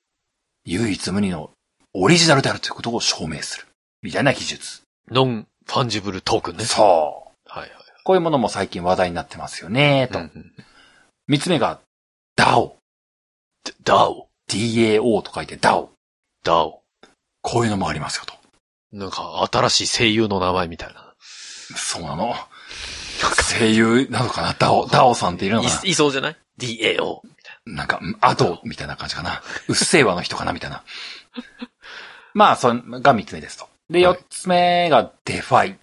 唯一無二のオリジナルであるということを証明する。みたいな技術。 non-fungible token ね。そう。はいはい。こういうものも最近話題になってますよね、と。うんうん三つ目が DAO。ダオ。DAO と書いて DAO。ダオ。こういうのもありますよと。なんか、新しい声優の名前みたいな。そうなの。声優なのかな ?DAO、DAO さんっているのかい、いそうじゃない ?DAO。ななんか、アドみたいな感じかな？うっせぇわの人かな？みたいな。まあ、それが三つ目ですと。で、はい四つ目が DeFi。な。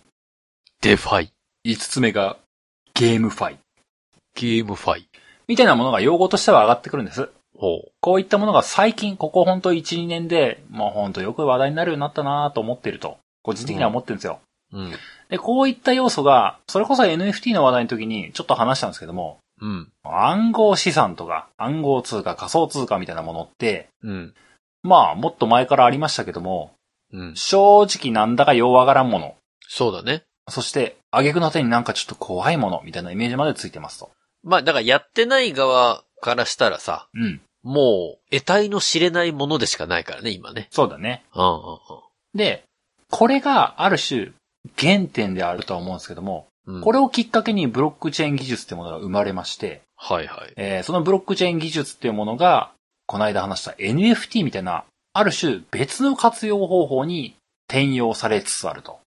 DeFi。五つ目が GameFi。GameFi。みたいなものが用語としては上がってくるんです。ほう。こういったものが最近、ここほんと1、2年で、もうほんとよく話題になるようになったなと思っていると。個人的には思ってるんですよ。うん。で、こういった要素が、それこそ NFT の話題の時にちょっと話したんですけども、うん。暗号資産とか暗号通貨、仮想通貨みたいなものって、うん。まあ、もっと前からありましたけども、うん。正直なんだかようわからんもの。そうだね。そして、挙句の手になんかちょっと怖いものみたいなイメージまでついてますと。まあ、だからやってない側からしたらさ、うん。もう、得体の知れないものでしかないからね、今ね。そうだね。うんうんうん。で、これがある種、原点であるとは思うんですけども、うんこれをきっかけにブロックチェーン技術ってものが生まれまして、はいはい。えーそのブロックチェーン技術っていうものが、この間話した NFT みたいな、ある種別の活用方法に転用されつつあると。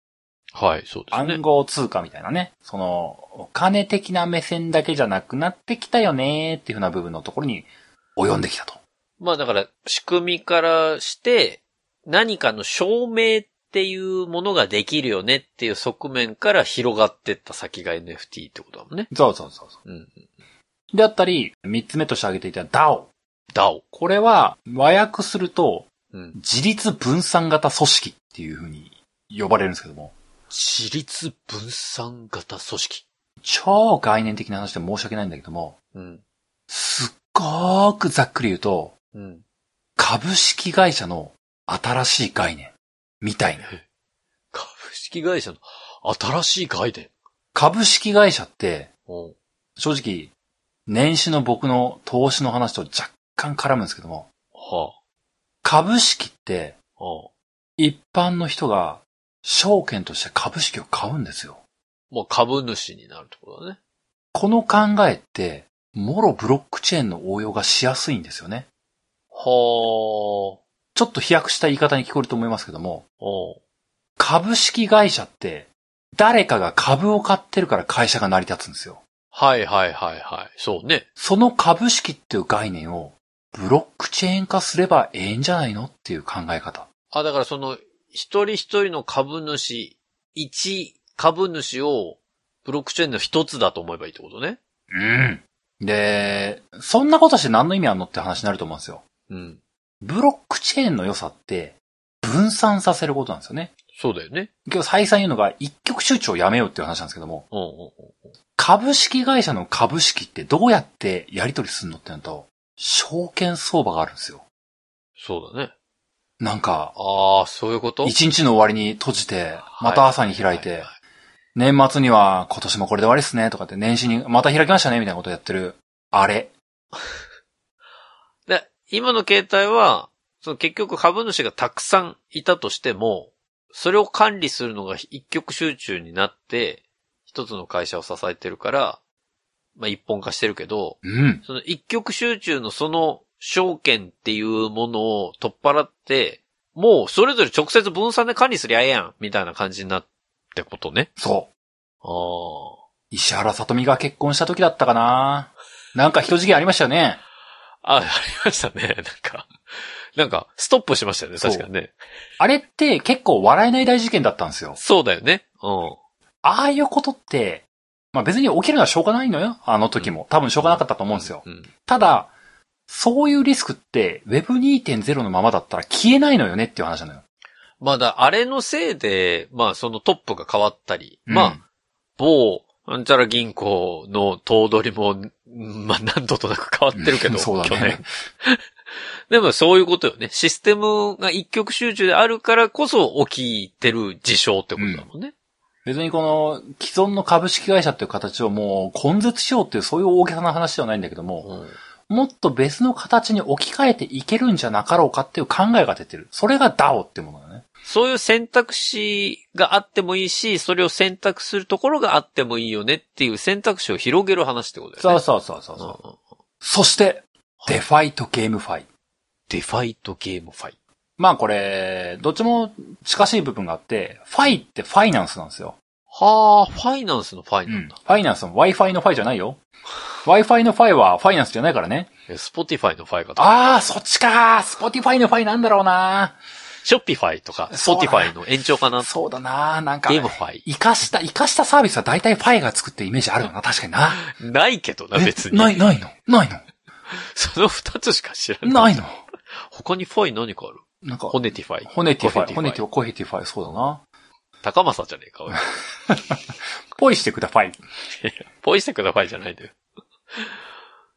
はい、そうですね暗。号通貨みたいなね、その、お金的な目線だけじゃなくなってきたよねっていうふうな部分のところに及んできたと。まあだから、仕組みからして、何かの証明っていうものができるよねっていう側面から広がってった先が NFT ってことだもんね。そうそうそうそうん。う。であったり、三つ目として挙げていた DAO。DAO。これは、和訳すると、うん。自立分散型組織っていうふうに呼ばれるんですけども、自立分散型組織。超概念的な話で申し訳ないんだけども、うん。すっごーくざっくり言うと、うん。株式会社の新しい概念みたいな。株式会社の新しい概念。株式会社って、うん。正直、年始の僕の投資の話と若干絡むんですけども、は株式ってあ。はあ。一般の人が証券として株式を買うんですよ。もう株主になるってことだね。この考えって、もろブロックチェーンの応用がしやすいんですよね。はちょっと飛躍した言い方に聞こえると思いますけども。株式会社って、誰かが株を買ってるから会社が成り立つんですよ。はいはいはいはい。そうね。その株式っていう概念を、ブロックチェーン化すればええんじゃないのっていう考え方。あ、だからその、一人一人の株主、一株主を、ブロックチェーンの一つだと思えばいいってことね。うん。で、そんなことして何の意味あんのって話になると思うんですよ。うん。ブロックチェーンの良さって、分散させることなんですよね。そうだよね。今日再三言うのが、一極集中をやめようっていう話なんですけども、うんうんうん。株式会社の株式ってどうやってやり取りするのってなると、証券相場があるんですよ。そうだね。なんか、ああ、そういうこと？一日の終わりに閉じて、また朝に開いて、年末には今年もこれで終わりっすねとかって年始にまた開きましたねみたいなことをやってる、あれ。で、今の形態は、その結局株主がたくさんいたとしても、それを管理するのが一極集中になって、一つの会社を支えてるから、まあ一本化してるけど、うん。その一極集中のその証券っていうものを取っ払って、もうそれぞれ直接分散で管理すりゃええやん、みたいな感じになってことね。そう。ああ。石原さとみが結婚した時だったかななんか人事件ありましたよね。あ、ありましたね。なんか、なんか、ストップしましたよね、確かにね。あれって結構笑えない大事件だったんですよ。そうだよね。うん。ああいうことって、まあ別に起きるのはしょうがないのよ。あの時も。多分しょうがなかったと思うんですよ。うん。ただ、そういうリスクって Web2.0 のままだったら消えないのよねっていう話なのよ。まあだ、あれのせいで、まあそのトップが変わったり、うんまあ、某、なんちゃら銀行の頭取りも、まあ何度となく変わってるけど、そうだ去年ね。でもそういうことよね。システムが一極集中であるからこそ起きてる事象ってことだもんね。別にこの既存の株式会社っていう形をもう根絶しようっていうそういう大げさな話ではないんだけども、うんもっと別の形に置き換えていけるんじゃなかろうかっていう考えが出てる。それが DAO ってものだね。そういう選択肢があってもいいし、それを選択するところがあってもいいよねっていう選択肢を広げる話ってことだよね。そうそうそうそうそう。うんうんそして、 DeFi と GameFi。DeFi と GameFi。まあこれ、どっちも近しい部分があって、ファイってファイナンスなんですよ。はあ、ファイナンスのファイうんなんだ。。ファイナンスの Wi-Fi のファイじゃないよ。Wi-Fi のファイはファイナンスじゃないからね。え Spotify のファイかとか。あー、そっちかー。Spotify のファイなんだろうなショッピファイとか、ス そうだポティファイの延長かな。そうだななんか、ゲームファイ。生かした、生かしたサービスは大体ファイが作ってイメージあるよな。確かにな。ないけどな、え別に。ない、ないの？ないの？その二つしか知らない。ないの？他にファイ何かある？なんか、ホネティファイ。ホネティファイ、ホネティファイ、コヘティファイ、そうだな。高政じゃねえか。ポイしてください。ポイしてくだファイじゃないんだよ。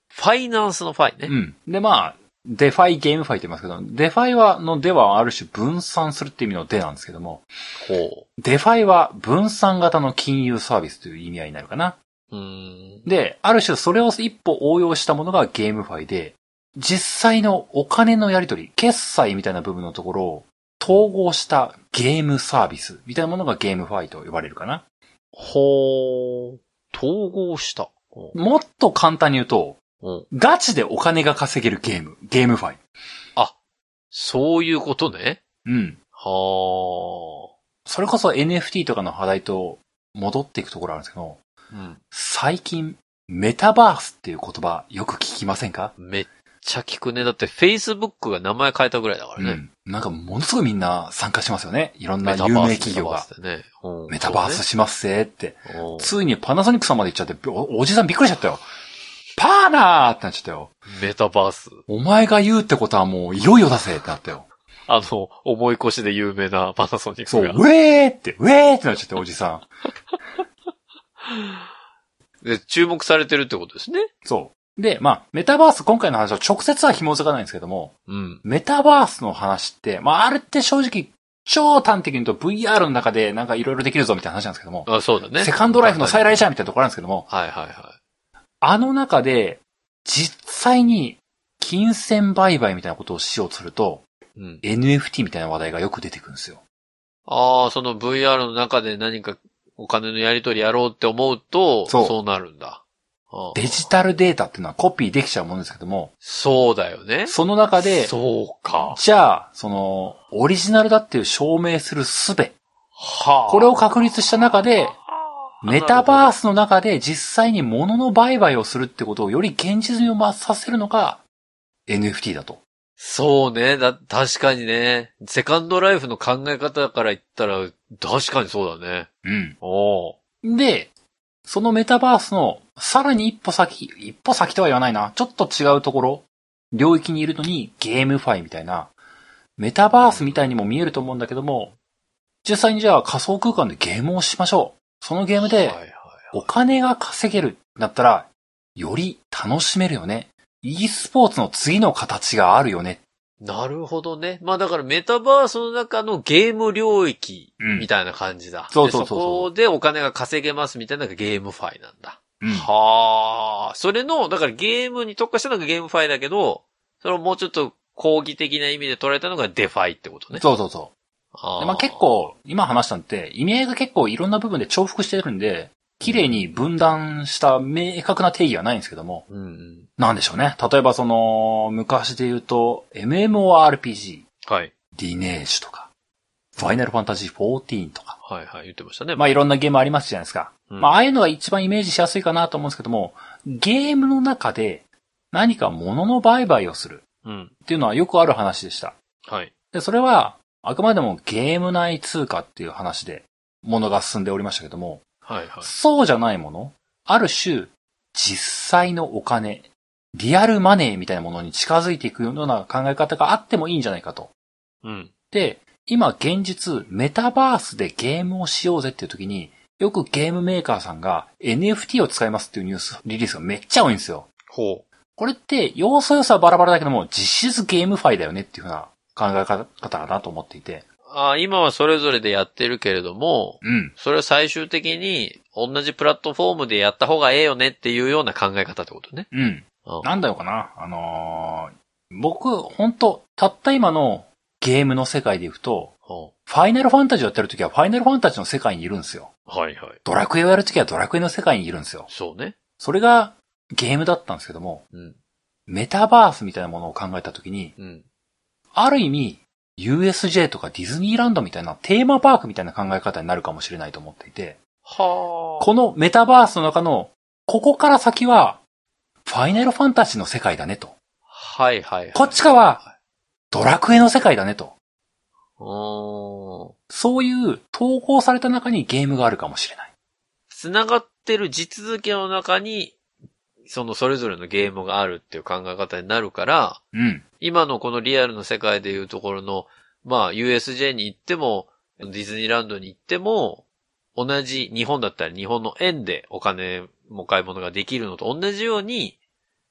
ファイナンスのファイね。うん。で、まあ、DeFi、GameFi って言いますけど、 DeFi は、のではある種分散するっていう意味のでなんですけども、ほ DeFi は分散型の金融サービスという意味合いになるかな。う。ん。で、ある種それを一歩応用したものが GameFi で、実際のお金のやり取り、決済みたいな部分のところを統合したゲームサービスみたいなものが GameFi と呼ばれるかな。ほー。統合した。もっと簡単に言うと、うん。ガチでお金が稼げるゲーム、ゲームファイ。そういうことね。うん。はそれこそ NFT とかの話題と戻っていくところあるんですけど、ー。うん。最近、メタバースっていう言葉よく聞きませんか？めっちゃ聞くね。だって Facebook が名前変えたぐらいだからね。うん。なんかものすごいみんな参加しますよね。いろんな有名企業が。メタバースでね。うんメタバースしますぜって。ついにパナソニックさんまで行っちゃって、おおじさんびっくりしちゃったよ。パーナーってなっちゃったよ。うんメタバース。お前が言うってことはもういよいよだぜってなったよ。あの、思い越しで有名なパナソニッそう。ウェーって、ウェーってなっちゃって、おじさん。で、注目されてるってことですね。そう。で、まあ、メタバース、今回の話は直接は紐づかないんですけども、うん。メタバースの話って、まあ、あれって正直、超端的に言うと VR の中でなんかいろいろできるぞみたいな話なんですけども、あ、そうだね。セカンドライフの再来じゃんみたいなところなんですけども、はいはいはあの中で、実際に金銭売買みたいなことをしようとすると、い。うん。NFT みたいな話題がよく出てくるんですよ。ああ、その VR の中で何かお金のやり取りやろうって思うと、そうそうなるんだ。デジタルデータっていうのはコピーできちゃうものですけども、そうだよね。その中で、そうか。じゃあ、その、オリジナルだっていう証明する術、はあ。これを確立した中で、メタバース。スの中で実際に物の売買をするってことをより現実味を増させるのが NFT だと。そうね。だ、確かにね。セカンドライフの考え方から言ったら、確かにそうだね。うん。おーで、そのメタバースのさらに一歩先、一歩先とは言わないな。ちょっと違うところ、領域にいるのにゲームファイみたいな、メタバースみたいにも見えると思うんだけども、実際にじゃあ仮想空間でゲームをしましょう。そのゲームでお金が稼げるだったら、より楽しめるよね。e スポーツの次の形があるよね。なるほどね。まあだからメタバースの中のゲーム領域うんみたいな感じだ。そうそうそうそうでそこでお金が稼げますみたいなのがゲームファイなんだ。うんはあ。それの、だからゲームに特化したのがゲームファイだけど、それをもうちょっと広義的な意味で捉えたのが DeFi ってことね。そうそうそう。でまあ、結、構、今話したのって、意味合いが結構いろんな部分で重複してるんで、綺麗に分断した明確な定義はないんですけども、うんうん。なんでしょうね。例えばその、昔で言うと、MMORPG、はい。リネージュとか、ファイナルファンタジー14とか、はいはい、言ってましたね。まあいろんなゲームありますじゃないですか。うんまあああいうのが一番イメージしやすいかなと思うんですけども、ゲームの中で何か物の売買をするうん。っていうのはよくある話でした。はい。で、それは、あくまでもゲーム内通貨っていう話で、物が進んでおりましたけども、はいはい。そうじゃないもの、ある種、実際のお金リアルマネーみたいなものに近づいていくような考え方があってもいいんじゃないかと。うん。で、今現実、メタバースでゲームをしようぜっていう時に、よくゲームメーカーさんが NFT を使いますっていうニュース、リリースがめっちゃ多いんですよ。ほこれって、要素要素はバラバラだけども、実質ゲームファイだよねっていうふうな考え方だなと思っていて。う。あ今はそれぞれでやってるけれども、うん。それを最終的に同じプラットフォームでやった方がええよねっていうような考え方ってことね。うん。うんなんだよかな。あのー僕、本当たった今のゲームの世界でいくと、ほファイナルファンタジーをやってる時はファイナルファンタジーの世界にいるんですよ。うはいはい。ドラクエをやる時はドラクエの世界にいるんですよ。そうね。それがゲームだったんですけども、うん。メタバースみたいなものを考えた時に、うん。ある意味、USJ とかディズニーランドみたいなテーマパークみたいな考え方になるかもしれないと思っていて、はあ。このメタバースの中の、ここから先は、ファイナルファンタジーの世界だねと。はいはいはい。こっち側は、ドラクエの世界だねと。うーん。そういう投稿された中にゲームがあるかもしれない。繋がってる地続きの中に、そのそれぞれのゲームがあるっていう考え方になるから、うん。今のこのリアルの世界でいうところの、まあ USJ に行っても、ディズニーランドに行っても、同じ日本だったら日本の円でお金も買い物ができるのと同じように、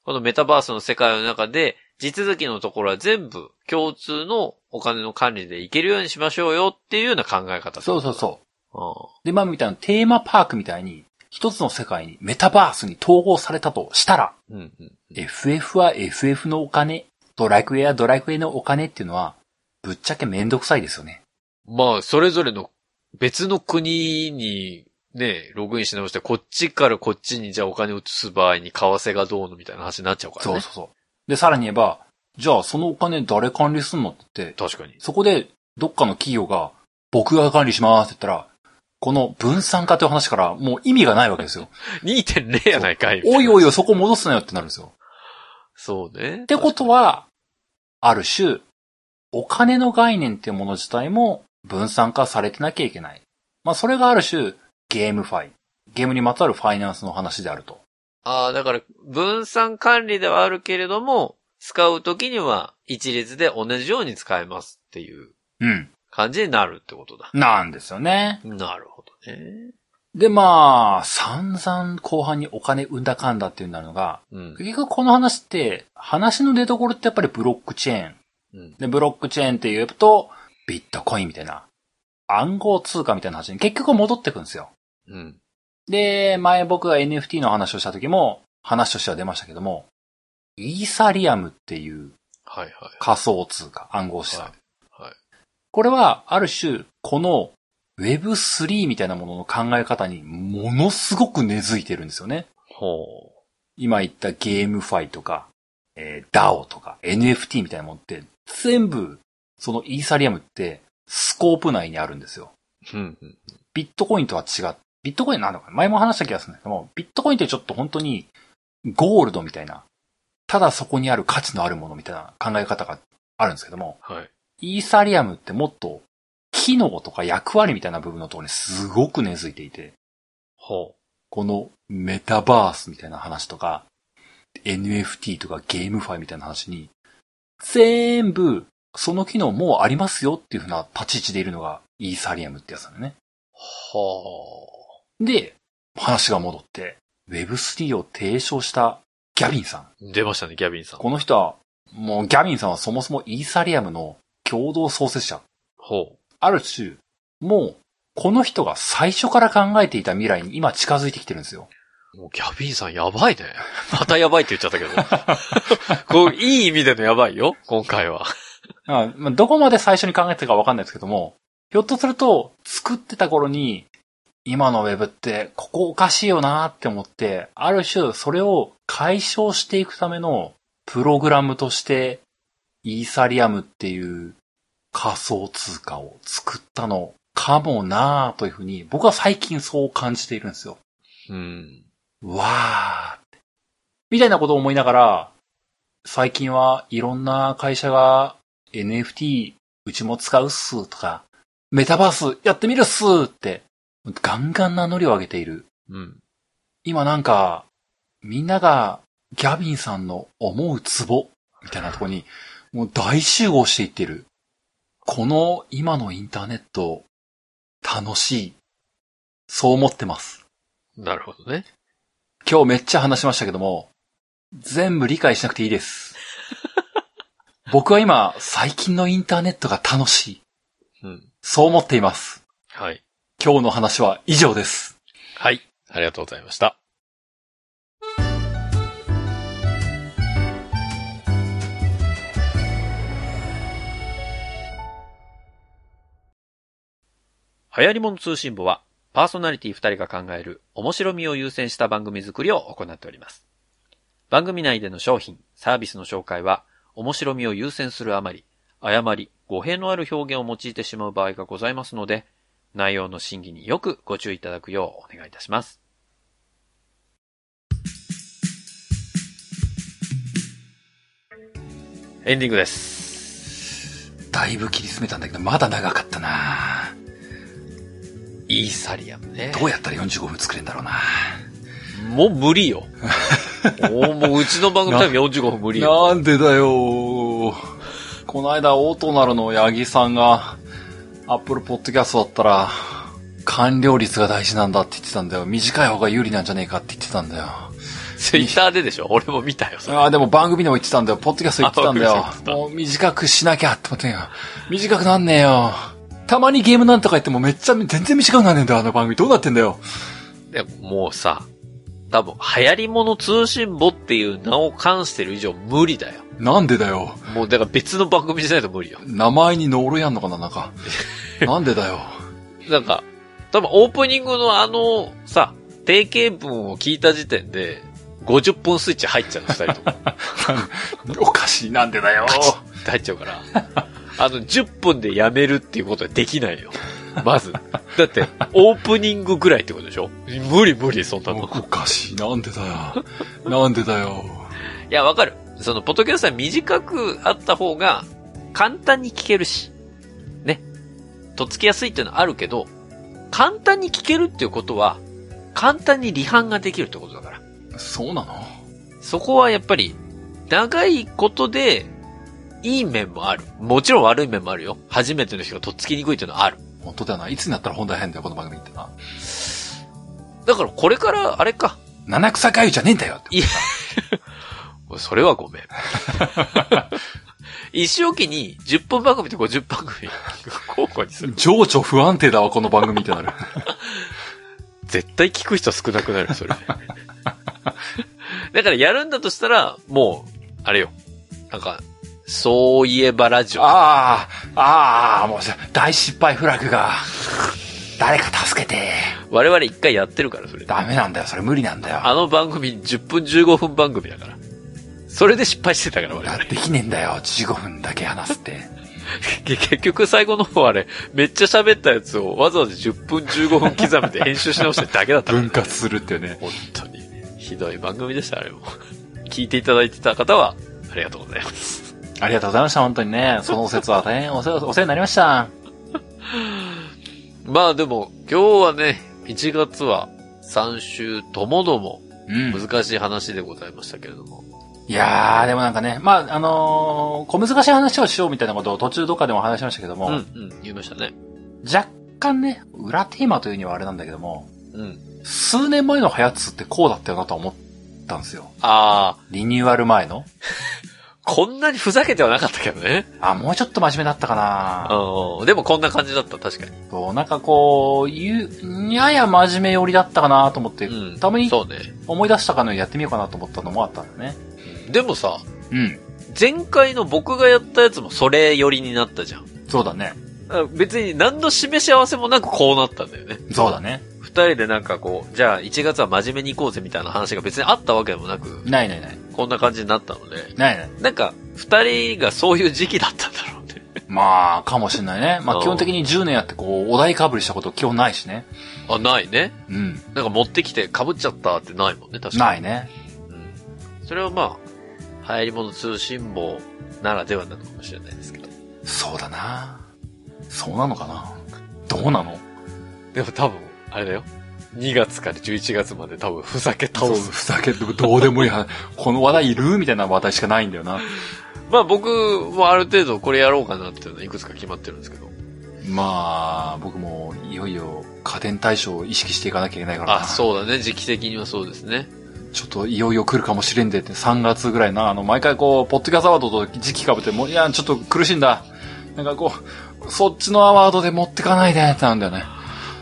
このメタバースの世界の中で、地続きのところは全部共通のお金の管理でいけるようにしましょうよっていうような考え方。そうそうそう。う。で、まあみたいなテーマパークみたいに、一つの世界にメタバースに統合されたとしたら、うん。うんうん。FF は FF のお金、ドラクエはドラクエのお金っていうのは、ぶっちゃけめんどくさいですよね。まあ、それぞれの別の国にね、ログインし直して、こっちからこっちにじゃあお金を移す場合に為替がどうのみたいな話になっちゃうからね。そうそうそう。で、さらに言えば、じゃあそのお金誰管理すんのって言って、確かに。そこでどっかの企業が、僕が管理しますって言ったら、この分散化という話からもう意味がないわけですよ。2.0やないかい。おいおいおい、そこ戻すなよってなるんですよ。そうね。ってことは、ある種、お金の概念っていうもの自体も分散化されてなきゃいけない。まあそれがある種、ゲームファイ。ゲームにまつわるファイナンスの話であると。ああ、だから、分散管理ではあるけれども、使うときには一律で同じように使えますっていううん。感じになるってことだ。なんですよね。なるほどね。で、まあ、散々後半にお金生んだかんだっていうなるのが、うん。結局この話って、話の出所ってやっぱりブロックチェーン。うん。で、ブロックチェーンって言うと、ビットコインみたいな、暗号通貨みたいな話に結局戻ってくんですよ。うん。で、前僕が NFT の話をした時も、話としては出ましたけども、イーサリアムっていう。仮想通貨、暗号資産。はい。はい。これは、ある種、この Web3 みたいなものの考え方にものすごく根付いてるんですよね。ほ今言ったゲームファイとか、えー DAO とか NFT みたいなものって、全部、そのイーサリアムって、スコープ内にあるんですよ。う。うん。うん。ビットコインとは違う。ビットコインなんだかな前も話した気がするんだけども、ビットコインってちょっと本当にゴールドみたいな、ただそこにある価値のあるものみたいな考え方があるんですけども、はい。イーサリアムってもっと機能とか役割みたいな部分のところにすごく根付いていて、ほこのメタバースみたいな話とか、NFT とかゲームファイみたいな話に、全部その機能もうありますよっていうふうな立ち位置でいるのがイーサリアムってやつなんだね。う。はで、話が戻って、Web3 を提唱したギャビンさん。あ。出ましたね、ギャビンさん。この人は、もうギャビンさんはそもそもイーサリアムの共同創設者。ほある種、もう、この人が最初から考えていた未来に今近づいてきてるんですよ。う。もうギャビンさんやばいね。またやばいって言っちゃったけど。こう、いい意味でのやばいよ、今回は。あ まあどこまで最初に考えてたかわかんないですけども、ひょっとすると、作ってた頃に、今のウェブって、ここおかしいよなって思って、ある種、それを解消していくための、プログラムとして、イーサリアムっていう仮想通貨を作ったのかもなというふうに、僕は最近そう感じているんですよ。うん。わーって。みたいなことを思いながら、最近はいろんな会社が NFT うちも使うっすとか、メタバースやってみるっすって、ガンガン名乗りを上げている。うん。今なんか、みんながギャビンさんの思うツボみたいなところに、もう大集合していってる。この今のインターネット、楽しい。そう思ってます。なるほどね。今日めっちゃ話しましたけども、全部理解しなくていいです。僕は今、最近のインターネットが楽しい。うん。そう思っています。はい。今日の話は以上です。はい。ありがとうございました。流行り物通信簿は、パーソナリティ2人が考える面白みを優先した番組作りを行っております。番組内での商品、サービスの紹介は、面白みを優先するあまり、誤り、語弊のある表現を用いてしまう場合がございますので、内容の審議によくご注意いただくようお願いいたします。エンディングです。だいぶ切り詰めたんだけど、まだ長かったなイーサリアムね。どうやったら45分作れんだろうなもう無理よ。もう、もううちの番組タイム45分無理よ。なんでだよこの間、オートナルの八木さんが、アップルポッドキャストだったら、完了率が大事なんだって言ってたんだよ。短い方が有利なんじゃねえかって言ってたんだよ。ツイッターででしょ？俺も見たよ。ああ、でも番組でも言ってたんだよ。ポッドキャスト言ってたんだよもう短くしなきゃって思ってんよ。短くなんねえよ。たまにゲームなんとか言ってもめっちゃ全然短くなんねえんだよ、あの番組。どうなってんだよ。でももうさ、多分、流行り物通信簿っていう名を冠してる以上無理だよ。なんでだよ。もうだから別の番組じゃないと無理よ。名前にノーロやんのかな、なんか。なんでだよ。なんか、多分オープニングのあの、さ、定型文を聞いた時点で、50分スイッチ入っちゃう、二人とも。おかしい、なんでだよ。入っちゃうから。あの、10分でやめるっていうことはできないよ。まず。だって、オープニングぐらいってことでしょ？無理無理、そんなおの。かしい、なんでだよ。なんでだよ。いや、わかる。その、ポッドキャストは短くあった方が、簡単に聞けるし、ね。とっつきやすいっていうのはあるけど、簡単に聞けるっていうことは、簡単に離反ができるってことだから。そうなの？そこはやっぱり、長いことで、いい面もある。もちろん悪い面もあるよ。初めての人がとっつきにくいっていうのはある。本当だよな。いつになったら本題入んだよ、この番組ってな。だからこれから、あれか。七草がゆじゃねえんだよって。いや、それはごめん。一生期に10分番組と50番組交互にする。情緒不安定だわ、この番組ってなる。絶対聞く人少なくなる、それ。だからやるんだとしたら、もう、あれよ。なんか、そういえばラジオ。ああ、ああ、もうさ、大失敗フラグが。誰か助けて。我々一回やってるから、それ。ダメなんだよ、それ無理なんだよ。あの番組10分15分番組だから。それで失敗してたから、我々。できねえんだよ、15分だけ話すって。結局最後の方あれ、めっちゃ喋ったやつをわざわざ10分15分刻みで編集し直してるだけだったからね分割するってね。本当に。ひどい番組でした、あれも。聞いていただいてた方は、ありがとうございます。ありがとうございました、本当にね。その説は大変お世話お世話になりました。まあでも、今日はね、1月は3週ともどもうん。難しい話でございましたけれども。いやー、でもなんかね、まあ、あのー小難しい話をしようみたいなことを途中どっかでも話しましたけども、うん、うん、言いましたね。若干ね、裏テーマというにはあれなんだけども、うん。数年前のハヤツってこうだったよなとは思ったんですよ。あー、リニューアル前の。こんなにふざけてはなかったけどね。あ、もうちょっと真面目だったかなうん。でもこんな感じだった、確かに。そう、なんかこう、ゆやや真面目寄りだったかなと思って、うん。たまにそうね。思い出したかのようにやってみようかなと思ったのもあったんだね。でもさ、うん。前回の僕がやったやつもそれ寄りになったじゃん。そうだね。あ別に何の示し合わせもなくこうなったんだよね。そうだね。二人でなんかこう、じゃあ1月は真面目に行こうぜみたいな話が別にあったわけでもなく、ないないない。こんな感じになったので、ないない。なんか二人がそういう時期だったんだろうね。まあ、かもしんないね。まうんあ基本的に10年やってこう、お題かぶりしたこと基本ないしね。あ、ないね。うん。なんか持ってきて被っちゃったってないもんね、確かに。ないね。うん。それはまあ、流行り物通信簿ならではなのかもしれないですけど。そうだな。そうなのかな。どうなの？でも多分、あれだよ。2月から11月まで多分ふざけ倒す。ふざけて、どうでもいい話。この話題いるみたいな話題しかないんだよな。まあ僕もある程度これやろうかなっていうのはいくつか決まってるんですけど。まあ、僕もいよいよ家電対象を意識していかなきゃいけないからな。あ、そうだね。時期的にはそうですね。ちょっといよいよ来るかもしれんでって、3月ぐらいな、あの、毎回こう、ポッドキャストアワードと時期被って、もう、いや、ちょっと苦しいんだ。なんかこう、そっちのアワードで持ってかないでってなんだよね。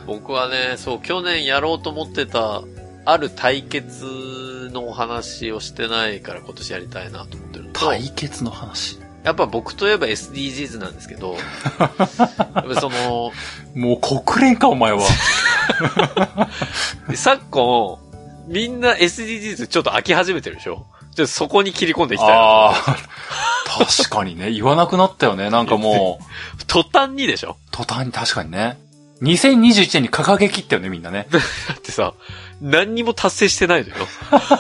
僕はね、そう、去年やろうと思ってた、ある対決のお話をしてないから今年やりたいなと思ってるのと、対決の話。やっぱ僕といえば SDGs なんですけど、その、もう国連か、お前は。昨今、みんな SDGs ちょっと飽き始めてるでしょ？ちょっとそこに切り込んでいきたいな確かにね、言わなくなったよね。なんかもう、途端にでしょ？途端に確かにね。2021年に掲げ切ったよね、みんなね。だってさ、何にも達成してないのよ。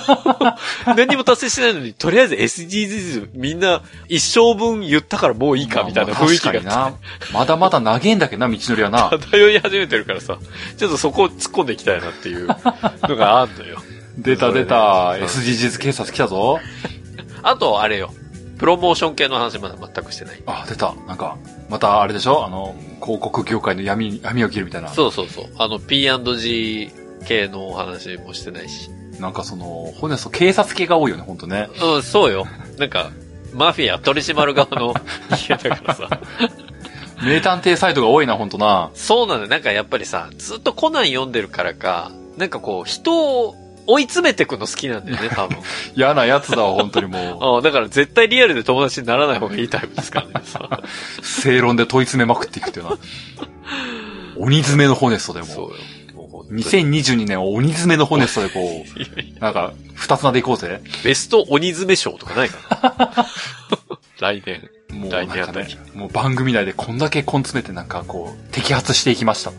何にも達成してないのに、とりあえず SDGs みんな一生分言ったからもういいかみたいなまあ雰囲気が確かにな。まだまだ長えんだけどな、道のりはな。漂い始めてるからさ、ちょっとそこを突っ込んでいきたいなっていうのがあんのよ。出た出た、ね SDGs 警察来たぞ。あと、あれよ。プロモーション系の話まだ全くしてない。あ、出た。なんか、またあれでしょ？あの、広告業界の闇に、闇を切るみたいな。そうそうそう。あの、P&G 系のお話もしてないし。なんかその、ホネスト警察系が多いよね、ほんとね。うん、そうよ。なんか、マフィア取り締まる側の 人間だからさ。名探偵サイトが多いな、ほんとな。そうなんだよ。なんかやっぱりさ、ずっとコナン読んでるからか、なんかこう、人を追い詰めてくの好きなんだよね、多分。嫌なやつだわ、本当にも あだから絶対リアルで友達にならない方がいいタイプですからね。正論で問い詰めまくっていくっていうのは。鬼詰めのホネストでも。そうよ。もう本当に2022年は鬼詰めのホネストでこう、なんか、二つ名でいこうぜ。ベスト鬼詰め賞とかないかな 来年。もう来年あたもう番組内でこんだけ根詰めてなんかこう、摘発していきました。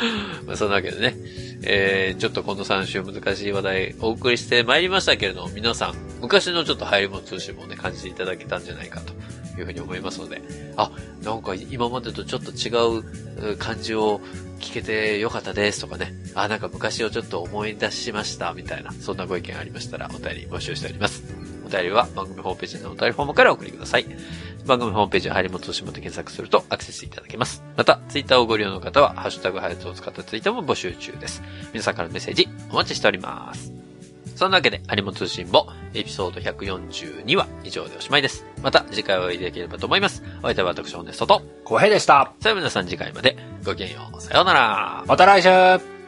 まあ、そんなわけでね、えー、ちょっとこの3週難しい話題お送りしてまいりましたけれども、皆さん、昔のちょっと流行り物通信もね、感じていただけたんじゃないかというふうに思いますので、あ、なんか今までとちょっと違う感じを聞けてよかったですとかね、あ、なんか昔をちょっと思い出しましたみたいな、そんなご意見ありましたらお便り募集しております。お便りは番組ホームページのお便りフォームからお送りください。番組ホームページ、ハリモ通信もで検索するとアクセスいただけます。また、ツイッターをご利用の方は、ハッシュタグハヤツを使ったツイートも募集中です。皆さんからのメッセージ、お待ちしております。そんなわけで、ハリモ通信簿、エピソード142は以上でおしまいです。また、次回お会いできればと思います。お相手は私、ホネストと、小平でした。さあ皆さん次回まで、ごきげんよう。さようなら。また来週